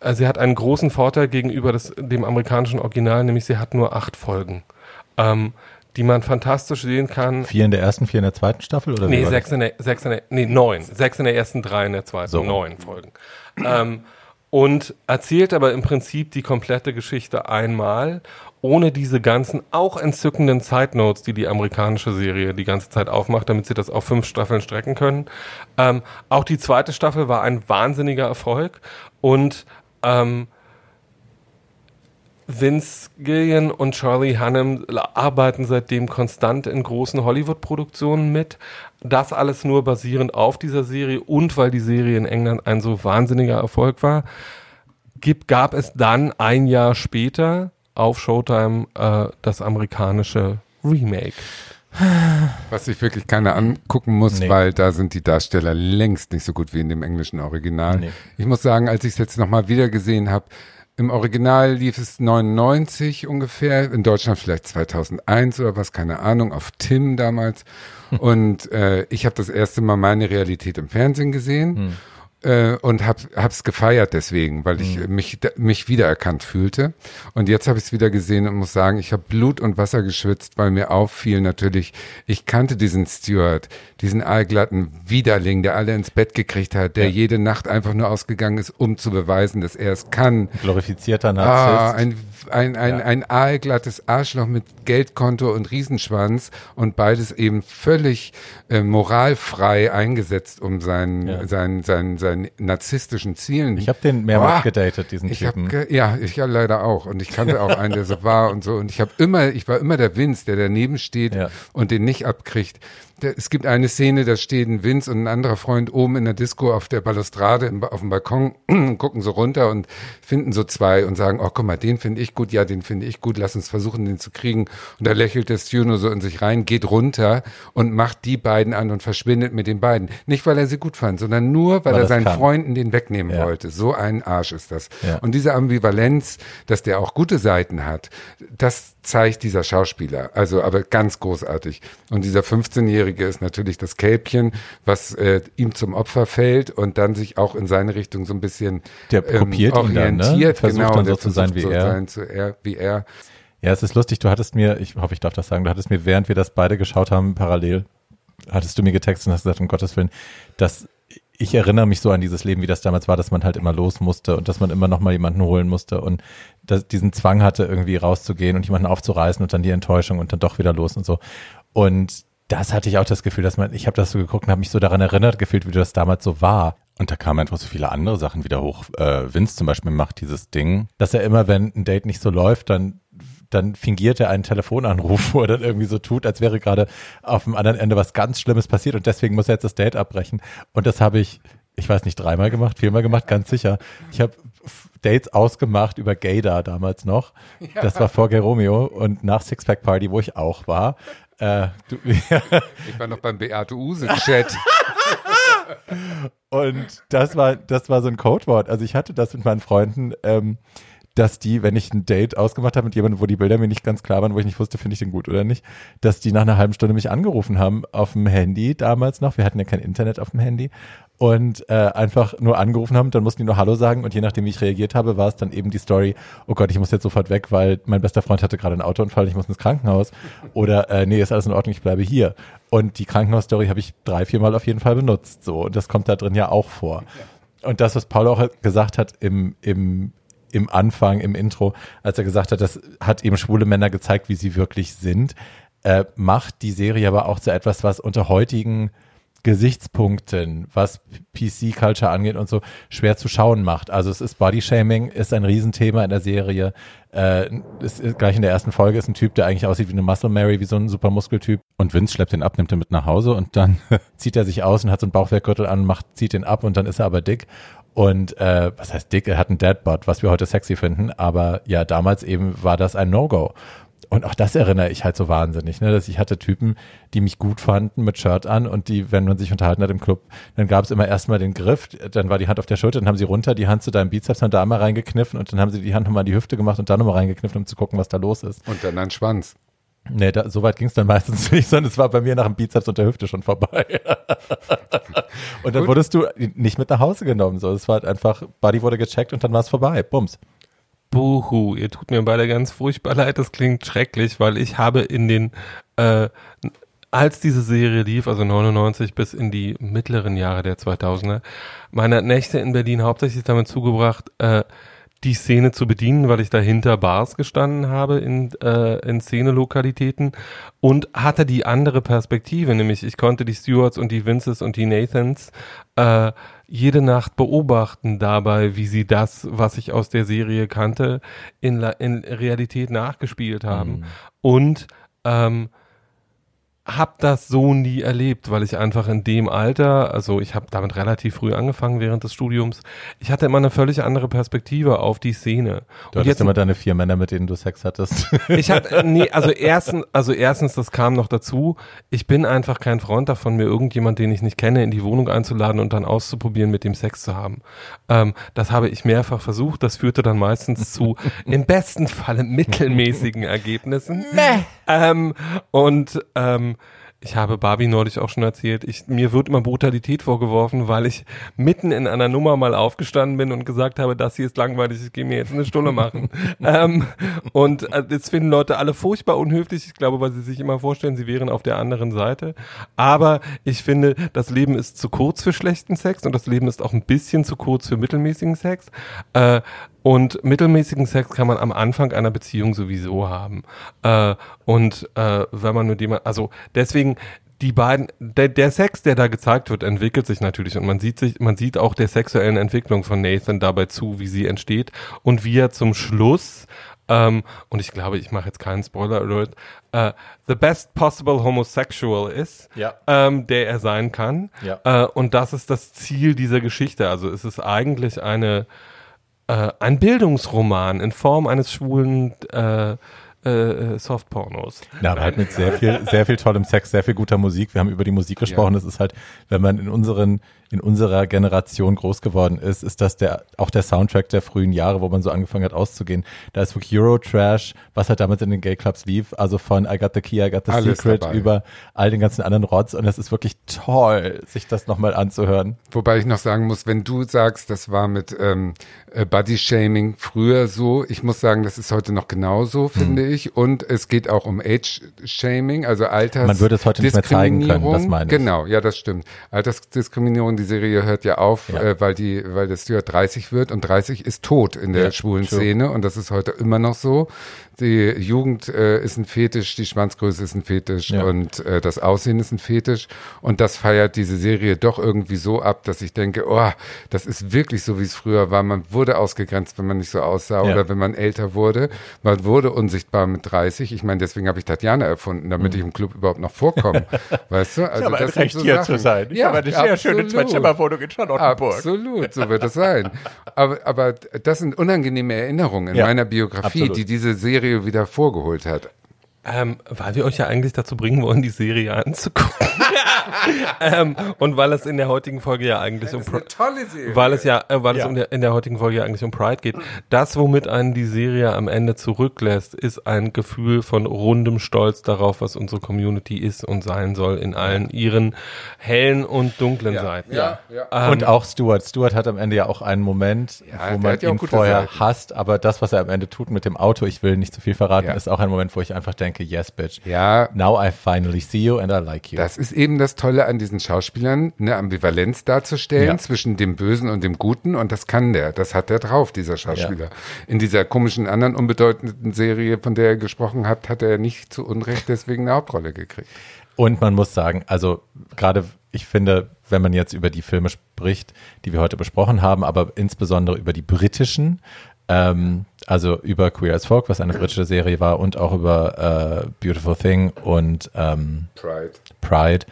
C: äh, sie hat einen großen Vorteil gegenüber des, dem amerikanischen Original, nämlich sie hat nur acht Folgen. Ähm, die man fantastisch sehen kann.
A: Vier in der ersten, vier in der zweiten Staffel? Oder
C: nee, sechs in, der, sechs in der, nee, neun. Sechs in der ersten, drei in der zweiten, so. neun Folgen. Ähm, und erzählt aber im Prinzip die komplette Geschichte einmal, ohne diese ganzen auch entzückenden Side Notes, die die amerikanische Serie die ganze Zeit aufmacht, damit sie das auf fünf Staffeln strecken können. Ähm, auch die zweite Staffel war ein wahnsinniger Erfolg und ähm, Vince Gillian und Charlie Hunnam arbeiten seitdem konstant in großen Hollywood-Produktionen mit. Das alles nur basierend auf dieser Serie und weil die Serie in England ein so wahnsinniger Erfolg war, gibt, gab es dann ein Jahr später auf Showtime äh, das amerikanische Remake.
B: Was sich wirklich keiner angucken muss,
A: Nee.
B: weil da sind die Darsteller längst nicht so gut wie in dem englischen Original.
A: Nee.
B: Ich muss sagen, als ich es jetzt nochmal wieder gesehen habe, im Original lief es 99 ungefähr, in Deutschland vielleicht 2001 oder was, keine Ahnung, auf Tim damals. Und äh, ich habe das erste Mal meine Realität im Fernsehen gesehen. Äh, und hab, hab's gefeiert deswegen, weil ich äh, mich, mich wiedererkannt fühlte. Und jetzt habe ich es wieder gesehen und muss sagen, ich habe Blut und Wasser geschwitzt, weil mir auffiel natürlich, ich kannte diesen Steward, diesen allglatten Widerling, der alle ins Bett gekriegt hat, der
A: Ja.
B: jede Nacht einfach nur ausgegangen ist, um zu beweisen, dass er es kann.
A: Glorifizierter
B: Ah,
A: Narzisst.
B: ein, ein, ein,
A: Ja.
B: ein aalglattes Arschloch mit Geldkonto und Riesenschwanz und beides eben völlig äh, moralfrei eingesetzt, um seinen,
A: Ja.
B: seinen, seinen, seinen narzisstischen Zielen.
A: ich habe den mehrmals
B: Boah.
A: gedatet, diesen
B: Ich hab,
A: Typen.
B: ge- ja, ich ja leider auch. Und ich kannte auch einen, der so war und so. Und ich habe immer, ich war immer der Vince, der daneben steht
A: Ja.
B: und den nicht abkriegt. Es gibt eine Szene, da steht ein Vince und ein anderer Freund oben in der Disco auf der Balustrade auf dem Balkon, gucken so runter und finden so zwei und sagen, oh, guck mal, den finde ich gut, ja, den finde ich gut, lass uns versuchen, den zu kriegen. Und da lächelt der Stu nur so in sich rein, geht runter und macht die beiden an und verschwindet mit den beiden. Nicht, weil er sie gut fand, sondern nur, weil,
A: Weil
B: er seinen
A: kann.
B: Freunden den wegnehmen
A: Ja.
B: wollte. So ein Arsch ist das.
A: Ja.
B: Und diese Ambivalenz, dass der auch gute Seiten hat, das zeigt dieser Schauspieler. Also, aber ganz großartig. Und dieser 15-Jährige ist natürlich das Kälbchen, was äh, ihm zum Opfer fällt und dann sich auch in seine Richtung so ein bisschen
A: Der kopiert ihn dann, ne?
B: orientiert.
A: Versucht
B: genau,
A: dann so zu sein wie er.
B: Sein, zu er. Wie er.
A: Ja, es ist lustig, du hattest mir, ich hoffe, ich darf das sagen, du hattest mir, während wir das beide geschaut haben, parallel, hattest du mir getextet und hast gesagt, um Gottes Willen, dass ich erinnere mich so an dieses Leben, wie das damals war, dass man halt immer los musste und dass man immer noch mal jemanden holen musste und dass diesen Zwang hatte, irgendwie rauszugehen und jemanden aufzureißen und dann die Enttäuschung und dann doch wieder los und so. Und das hatte ich auch das Gefühl, dass man, ich habe das so geguckt und habe mich so daran erinnert gefühlt, wie das damals so war. Und da kamen einfach so viele andere Sachen wieder hoch. Äh, Vince zum Beispiel macht dieses Ding, dass er immer, wenn ein Date nicht so läuft, dann dann fingiert er einen Telefonanruf, wo er dann irgendwie so tut, als wäre gerade auf dem anderen Ende was ganz Schlimmes passiert und deswegen muss er jetzt das Date abbrechen. Und das habe ich, ich weiß nicht, dreimal gemacht, viermal gemacht, ganz sicher. Ich habe Dates ausgemacht über Gaydar damals noch. Das war vor Gay Romeo und nach Sixpack Party, wo ich auch war. Äh, du,
B: Ich war noch beim Beate Use-Chat.
A: Und das war, das war so ein Codewort. Also ich hatte das mit meinen Freunden, ähm, dass die, wenn ich ein Date ausgemacht habe mit jemandem, wo die Bilder mir nicht ganz klar waren, wo ich nicht wusste, finde ich den gut oder nicht, dass die nach einer halben Stunde mich angerufen haben auf dem Handy damals noch. Wir hatten ja kein Internet auf dem Handy und äh, einfach nur angerufen haben. Dann mussten die nur Hallo sagen und je nachdem, wie ich reagiert habe, war es dann eben die Story, oh Gott, ich muss jetzt sofort weg, weil mein bester Freund hatte gerade einen Autounfall, ich muss ins Krankenhaus. Oder äh, nee, ist alles in Ordnung, ich bleibe hier. Und die Krankenhausstory habe ich drei, viermal auf jeden Fall benutzt. So, und das kommt da drin ja auch vor. Und das, was Paul auch gesagt hat im, im, im Anfang, im Intro, als er gesagt hat, das hat eben schwule Männer gezeigt, wie sie wirklich sind, äh, macht die Serie aber auch zu etwas, was unter heutigen Gesichtspunkten, was PC-Culture angeht und so, schwer zu schauen macht. Also es ist Bodyshaming, ist ein Riesenthema in der Serie. Äh, es ist, gleich in der ersten Folge ist ein Typ, der eigentlich aussieht wie eine Muscle Mary, wie so ein Supermuskeltyp. Und Vince schleppt den ab, nimmt den mit nach Hause und dann zieht er sich aus und hat so einen Bauchwerkgürtel an, macht, zieht den ab und dann ist er aber dick. Und äh, was heißt dick? Er hat einen Deadbot, was wir heute sexy finden. Aber ja, damals eben war das ein No-Go. Und auch das erinnere ich halt so wahnsinnig, ne? dass ich hatte Typen, die mich gut fanden mit Shirt an und die, wenn man sich unterhalten hat im Club, dann gab es immer erstmal den Griff, dann war die Hand auf der Schulter, dann haben sie runter die Hand zu deinem Bizeps und da einmal reingekniffen und dann haben sie die Hand nochmal in die Hüfte gemacht und dann nochmal reingekniffen, um zu gucken, was da los ist.
B: Und dann ein Schwanz.
A: Nee, da, so weit ging es dann meistens nicht, sondern es war bei mir nach dem Bizeps und der Hüfte schon vorbei. und dann
B: Gut.
A: wurdest du nicht mit nach Hause genommen. So, es war halt einfach, Buddy wurde gecheckt und dann war es vorbei. Bums.
C: Buhu, ihr tut mir beide ganz furchtbar leid, das klingt schrecklich, weil ich habe in den, äh, als diese Serie lief, also 99 bis in die mittleren Jahre der 2000er, meine Nächte in Berlin hauptsächlich damit zugebracht, äh, die Szene zu bedienen, weil ich dahinter Bars gestanden habe in, äh, in Szenelokalitäten und hatte die andere Perspektive, nämlich ich konnte die Stewards und die Vinces und die Nathans äh, jede Nacht beobachten dabei, wie sie das, was ich aus der Serie kannte, in, in Realität nachgespielt haben. Mhm. Und ähm, habe das so nie erlebt, weil ich einfach in dem Alter, also ich habe damit relativ früh angefangen während des Studiums, ich hatte immer eine völlig andere Perspektive auf die Szene.
A: Du hattest immer deine vier Männer, mit denen du Sex hattest.
C: Ich hatte, nee, also erstens, also erstens, das kam noch dazu, ich bin einfach kein Freund davon, mir irgendjemand, den ich nicht kenne, in die Wohnung einzuladen und dann auszuprobieren, mit dem Sex zu haben. Ähm, das habe ich mehrfach versucht, das führte dann meistens zu, im besten Falle mittelmäßigen Ergebnissen. Ähm, und ähm, ich habe Barbie neulich auch schon erzählt, ich, mir wird immer Brutalität vorgeworfen, weil ich mitten in einer Nummer mal aufgestanden bin und gesagt habe, das hier ist langweilig, ich gehe mir jetzt eine Stunde machen. ähm, und äh, das finden Leute alle furchtbar unhöflich, ich glaube, weil sie sich immer vorstellen, sie wären auf der anderen Seite. Aber ich finde, das Leben ist zu kurz für schlechten Sex und das Leben ist auch ein bisschen zu kurz für mittelmäßigen Sex. Äh, und mittelmäßigen Sex kann man am Anfang einer Beziehung sowieso haben. Äh, und äh, wenn man nur jemand, also deswegen die beiden, der, der Sex, der da gezeigt wird, entwickelt sich natürlich und man sieht sich, man sieht auch der sexuellen Entwicklung von Nathan dabei zu, wie sie entsteht und wie er zum Schluss ähm, und ich glaube, ich mache jetzt keinen Spoiler Alert, äh, the best possible homosexual ist,
A: ja.
C: ähm, der er sein kann.
A: Ja.
C: Äh, und das ist das Ziel dieser Geschichte. Also es ist eigentlich eine äh, ein Bildungsroman in Form eines schwulen äh, äh, Softpornos.
A: Ja, aber halt mit sehr viel, sehr viel tollem Sex, sehr viel guter Musik. Wir haben über die Musik gesprochen. Ja. Das ist halt, wenn man in unseren in unserer Generation groß geworden ist, ist das der auch der Soundtrack der frühen Jahre, wo man so angefangen hat auszugehen. Da ist wirklich Eurotrash, was halt damals in den Gay Clubs lief, also von I Got the Key, I Got the Alles Secret dabei. über all den ganzen anderen Rods und es ist wirklich toll, sich das nochmal anzuhören.
B: Wobei ich noch sagen muss, wenn du sagst, das war mit ähm, äh, Body Shaming früher so, ich muss sagen, das ist heute noch genauso, finde hm. ich. Und es geht auch um Age Shaming, also Alters.
A: Man würde es heute nicht mehr zeigen können, das meine
B: ich. Genau, ja, das stimmt. Altersdiskriminierung die Serie hört ja auf, ja. Äh, weil die, weil das Stewart 30 wird und 30 ist tot in der ja, schwulen true. Szene und das ist heute immer noch so die Jugend äh, ist ein Fetisch, die Schwanzgröße ist ein Fetisch ja. und äh, das Aussehen ist ein Fetisch. Und das feiert diese Serie doch irgendwie so ab, dass ich denke, oh, das ist wirklich so, wie es früher war. Man wurde ausgegrenzt, wenn man nicht so aussah ja. oder wenn man älter wurde. Man wurde unsichtbar mit 30. Ich meine, deswegen habe ich Tatjana erfunden, damit mhm. ich im Club überhaupt noch vorkomme. weißt du?
A: Also, ich habe ein Recht, so hier Sachen. zu sein. Ich ja, habe eine sehr absolut. schöne Zwei-Zimmer-Wohnung in Charlottenburg.
B: Absolut, so wird es sein. Aber, aber das sind unangenehme Erinnerungen in ja, meiner Biografie, absolut. die diese Serie wieder vorgeholt hat.
C: Ähm, weil wir euch ja eigentlich dazu bringen wollen, die Serie anzugucken. Ähm, und weil es in der heutigen Folge ja eigentlich um weil es ja, äh, weil ja. es um der, in der heutigen Folge ja eigentlich um Pride geht. Das, womit einen die Serie am Ende zurücklässt, ist ein Gefühl von rundem Stolz darauf, was unsere Community ist und sein soll in allen ihren hellen und dunklen
A: ja.
C: Seiten.
A: Ja, ähm, und auch Stuart. Stuart hat am Ende ja auch einen Moment, wo man ihn vorher Seiten. hasst, aber das, was er am Ende tut mit dem Auto, ich will nicht zu viel verraten, ist auch ein Moment, wo ich einfach denke, denke, yes, bitch.
B: Ja.
A: Now I finally see you and I like you.
B: Das ist eben das Tolle an diesen Schauspielern, eine Ambivalenz darzustellen ja. zwischen dem Bösen und dem Guten und das kann der. Das hat der drauf, dieser Schauspieler. Ja. In dieser komischen anderen unbedeutenden Serie, von der er gesprochen hat, hat er nicht zu Unrecht deswegen eine Hauptrolle gekriegt.
A: Und man muss sagen, also gerade ich finde, wenn man jetzt über die Filme spricht, die wir heute besprochen haben, aber insbesondere über die britischen, ähm, also über Queer as Folk, was eine britische Serie war, und auch über äh, Beautiful Thing und ähm,
B: Pride.
A: Pride,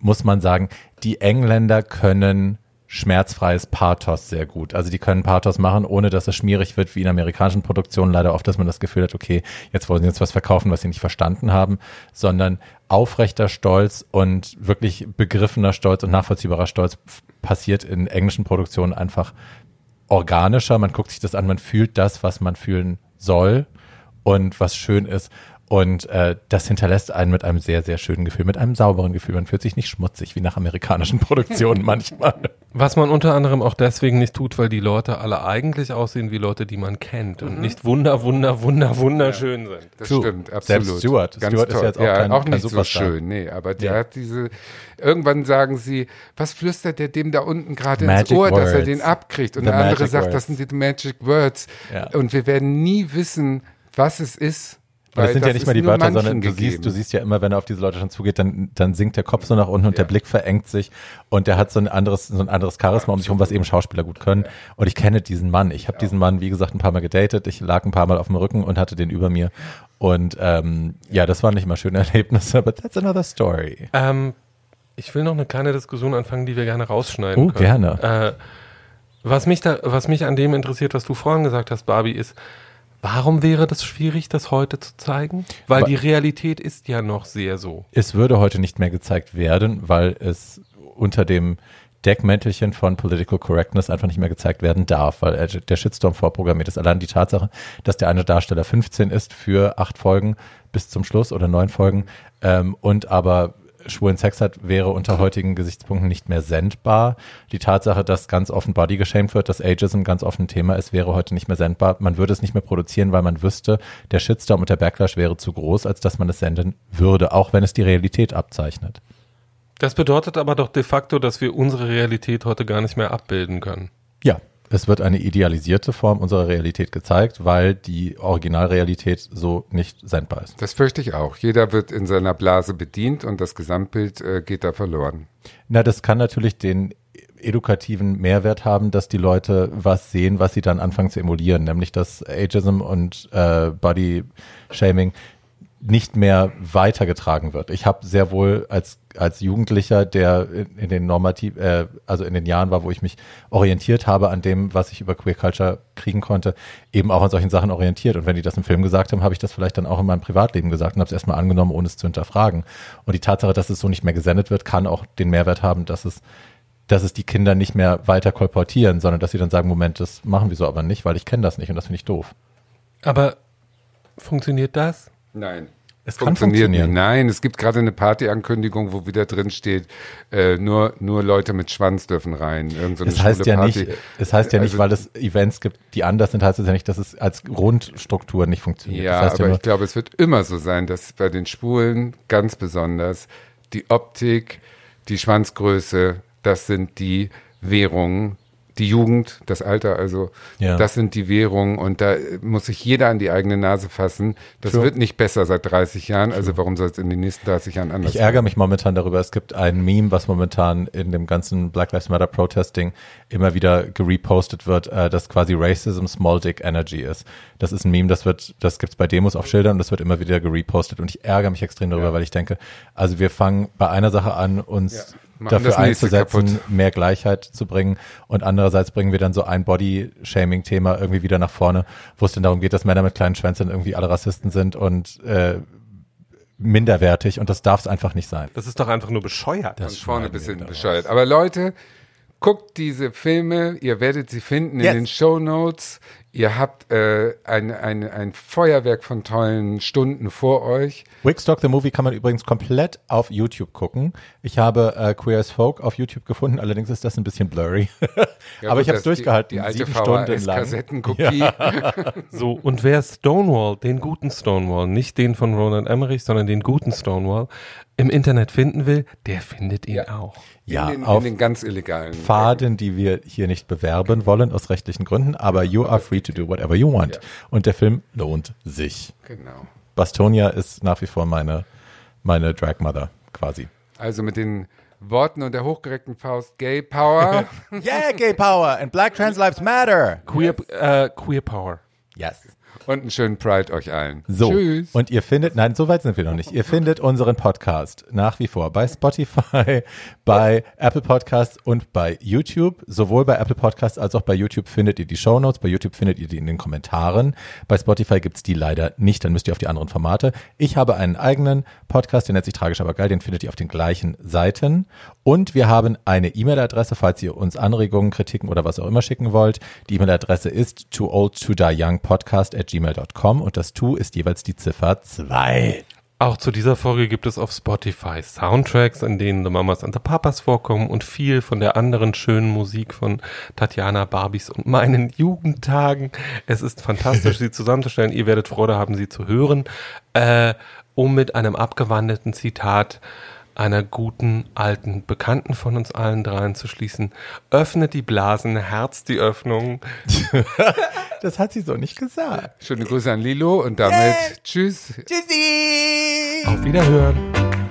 A: muss man sagen, die Engländer können schmerzfreies Pathos sehr gut. Also die können Pathos machen, ohne dass es schmierig wird wie in amerikanischen Produktionen. Leider oft, dass man das Gefühl hat, okay, jetzt wollen sie jetzt was verkaufen, was sie nicht verstanden haben, sondern aufrechter Stolz und wirklich begriffener Stolz und nachvollziehbarer Stolz passiert in englischen Produktionen einfach organischer, man guckt sich das an, man fühlt das, was man fühlen soll. und was schön ist. Und äh, das hinterlässt einen mit einem sehr, sehr schönen Gefühl, mit einem sauberen Gefühl. Man fühlt sich nicht schmutzig wie nach amerikanischen Produktionen manchmal.
C: Was man unter anderem auch deswegen nicht tut, weil die Leute alle eigentlich aussehen wie Leute, die man kennt und nicht wunder, wunder, wunder, wunderschön sind.
B: Das
A: True.
B: stimmt, absolut.
A: Selbst Stewart.
B: Ganz
A: Stewart ist
B: toll.
A: jetzt auch
B: ja,
A: kein-
B: auch
A: kein
B: nicht so
A: Superstar.
B: schön, nee, aber der
A: Ja.
B: hat diese, irgendwann sagen sie, was flüstert der dem da unten gerade ins Ohr, dass er
A: words.
B: den abkriegt? Und
A: The
B: der andere sagt, das
A: words.
B: sind die Magic Words.
A: Ja.
B: Und wir werden nie wissen, was es ist.
A: Aber das sind ja nicht mal die Wörter, sondern du
B: gegeben.
A: siehst, du siehst ja immer, wenn er auf diese Leute schon zugeht, dann, dann sinkt der Kopf so nach unten und der Blick verengt sich und der hat so ein anderes, so ein anderes Charisma um sich rum, was eben Schauspieler gut können. Und ich kenne diesen Mann. Ich habe diesen Mann, wie gesagt, ein paar Mal gedatet. Ich lag ein paar Mal auf dem Rücken und hatte den über mir. Und ähm, ja, das waren nicht mal schöne Erlebnisse, but that's another story.
C: Ähm, ich will noch eine kleine Diskussion anfangen, die wir gerne rausschneiden
A: Oh,
C: können.
A: gerne.
C: Äh, was mich da, was mich an dem interessiert, was du vorhin gesagt hast, Barbie, ist, warum wäre das schwierig, das heute zu zeigen? Weil die Realität ist ja noch sehr so.
A: Es würde heute nicht mehr gezeigt werden, weil es unter dem Deckmäntelchen von Political Correctness einfach nicht mehr gezeigt werden darf, weil er- der Shitstorm vorprogrammiert ist. Allein die Tatsache, dass der eine Darsteller 15 ist für acht Folgen bis zum Schluss oder neun Folgen ähm, und aber schwulen Sex hat, wäre unter heutigen Gesichtspunkten nicht mehr sendbar. Die Tatsache, dass ganz offen Body geshamed wird, dass Ageism ganz offen ein Thema ist, wäre heute nicht mehr sendbar. Man würde es nicht mehr produzieren, weil man wüsste, der Shitstorm und der Backlash wäre zu groß, als dass man es senden würde, auch wenn es die Realität abzeichnet.
C: Das bedeutet aber doch de facto, dass wir unsere Realität heute gar nicht mehr abbilden können.
A: Ja, es wird eine idealisierte Form unserer Realität gezeigt, weil die Originalrealität so nicht sendbar ist.
B: Das fürchte ich auch. Jeder wird in seiner Blase bedient und das Gesamtbild äh, geht da verloren.
A: Na, das kann natürlich den edukativen Mehrwert haben, dass die Leute was sehen, was sie dann anfangen zu emulieren, nämlich dass Ageism und äh, Body Shaming nicht mehr weitergetragen wird. Ich habe sehr wohl als als Jugendlicher, der in, in den normativ, äh, also in den Jahren war, wo ich mich orientiert habe an dem, was ich über Queer Culture kriegen konnte, eben auch an solchen Sachen orientiert. Und wenn die das im Film gesagt haben, habe ich das vielleicht dann auch in meinem Privatleben gesagt und habe es erstmal angenommen, ohne es zu hinterfragen. Und die Tatsache, dass es so nicht mehr gesendet wird, kann auch den Mehrwert haben, dass es dass es die Kinder nicht mehr weiter kolportieren, sondern dass sie dann sagen, Moment, das machen wir so aber nicht, weil ich kenne das nicht und das finde ich doof.
C: Aber funktioniert das?
B: Nein.
A: Es kann
B: Funktioniert
A: funktionieren.
B: nicht. Nein, es gibt gerade eine Partyankündigung, wo wieder drin steht, äh, nur, nur Leute mit Schwanz dürfen rein. Irgend so
A: Es heißt ja
B: Party.
A: nicht, es heißt ja nicht,
B: Also-
A: weil es Events gibt, die anders sind, heißt es ja nicht, dass es als Grundstruktur nicht funktioniert.
B: Ja,
A: das heißt
B: aber
A: ja
B: ich glaube, es wird immer so sein, dass bei den Schwulen ganz besonders die Optik, die Schwanzgröße, das sind die Währungen, die Jugend, das Alter, also
A: Ja.
B: das sind die Währungen und da muss sich jeder an die eigene Nase fassen. Das
A: True.
B: wird nicht besser seit 30 Jahren, also warum soll es in den nächsten 30 Jahren anders
A: Ich ärgere mich momentan darüber. Es gibt ein Meme, was momentan in dem ganzen Black Lives Matter Protesting immer wieder gerepostet wird, äh, das quasi Racism Small Dick Energy ist. Das ist ein Meme, das wird, das gibt's bei Demos auf Schildern und das wird immer wieder gerepostet und ich ärgere mich extrem darüber,
B: Ja.
A: weil ich denke, also wir fangen bei einer Sache an, uns
B: Ja, machen das
A: dafür einzusetzen,
B: kaputt.
A: mehr Gleichheit zu bringen und andererseits bringen wir dann so ein Body-Shaming-Thema irgendwie wieder nach vorne, wo es dann darum geht, dass Männer mit kleinen Schwänzen irgendwie alle Rassisten sind und äh, minderwertig und das darf es einfach nicht sein.
C: Das ist doch einfach nur bescheuert.
B: von vorne
A: schneiden
B: bis
A: wir
B: hinten
A: wieder
B: bescheuert. Aber Leute, guckt diese Filme, ihr werdet sie finden
A: Yes.
B: in den Show Notes. Ihr habt äh, ein, ein, ein Feuerwerk von tollen Stunden vor euch.
A: Wickstock the Movie kann man übrigens komplett auf YouTube gucken. Ich habe äh, Queer as Folk auf YouTube gefunden, allerdings ist das ein bisschen blurry.
B: Ja,
A: Aber ich habe es durchgehalten,
B: Die, die alte
A: sieben Stunden lang.
B: VHS-Kassettenkopie.
C: So, und wer Stonewall, den guten Stonewall, nicht den von Roland Emmerich, sondern den guten Stonewall, im Internet finden will, der findet ihn auch.
A: Ja,
B: in, den,
A: auf
B: in den ganz illegalen.
A: Pfaden, die wir hier nicht bewerben wollen aus rechtlichen Gründen, aber you are free to do whatever you want. Und der Film lohnt sich.
B: Genau.
A: Bastonia ist nach wie vor meine, meine Drag Mother quasi.
B: Also mit den Worten und der hochgereckten Faust Gay Power.
A: Yeah, gay power and black trans lives matter.
C: Queer, äh, Queer Power.
A: Yes.
B: Und einen schönen Pride euch allen.
A: So,
B: Tschüss.
A: und ihr findet, nein, so weit sind wir noch nicht. Ihr findet unseren Podcast nach wie vor bei Spotify, bei Apple Podcasts und bei YouTube. Sowohl bei Apple Podcasts als auch bei YouTube findet ihr die Shownotes. Bei YouTube findet ihr die in den Kommentaren. Bei Spotify gibt's die leider nicht, dann müsst ihr auf die anderen Formate. Ich habe einen eigenen Podcast, der nennt sich Tragisch aber geil, den findet ihr auf den gleichen Seiten. Und wir haben eine E-Mail-Adresse, falls ihr uns Anregungen, Kritiken oder was auch immer schicken wollt. Die E-Mail-Adresse ist too old to die young podcast at gmail.com und das Tu ist jeweils die Ziffer 2.
C: Auch zu dieser Folge gibt es auf Spotify Soundtracks, in denen The Mamas and the Papas vorkommen und viel von der anderen schönen Musik von Tatjana, Barbies und meinen Jugendtagen. Es ist fantastisch, sie zusammenzustellen. Ihr werdet Freude haben, sie zu hören. Äh, um mit einem abgewandelten Zitat einer guten alten Bekannten von uns allen dreien zu schließen. Öffnet die Blasen, Herz die Öffnung.
A: Das hat sie so nicht gesagt.
B: Schöne Grüße an Lilo und damit tschüss.
A: Tschüssi!
C: Auf Wiederhören.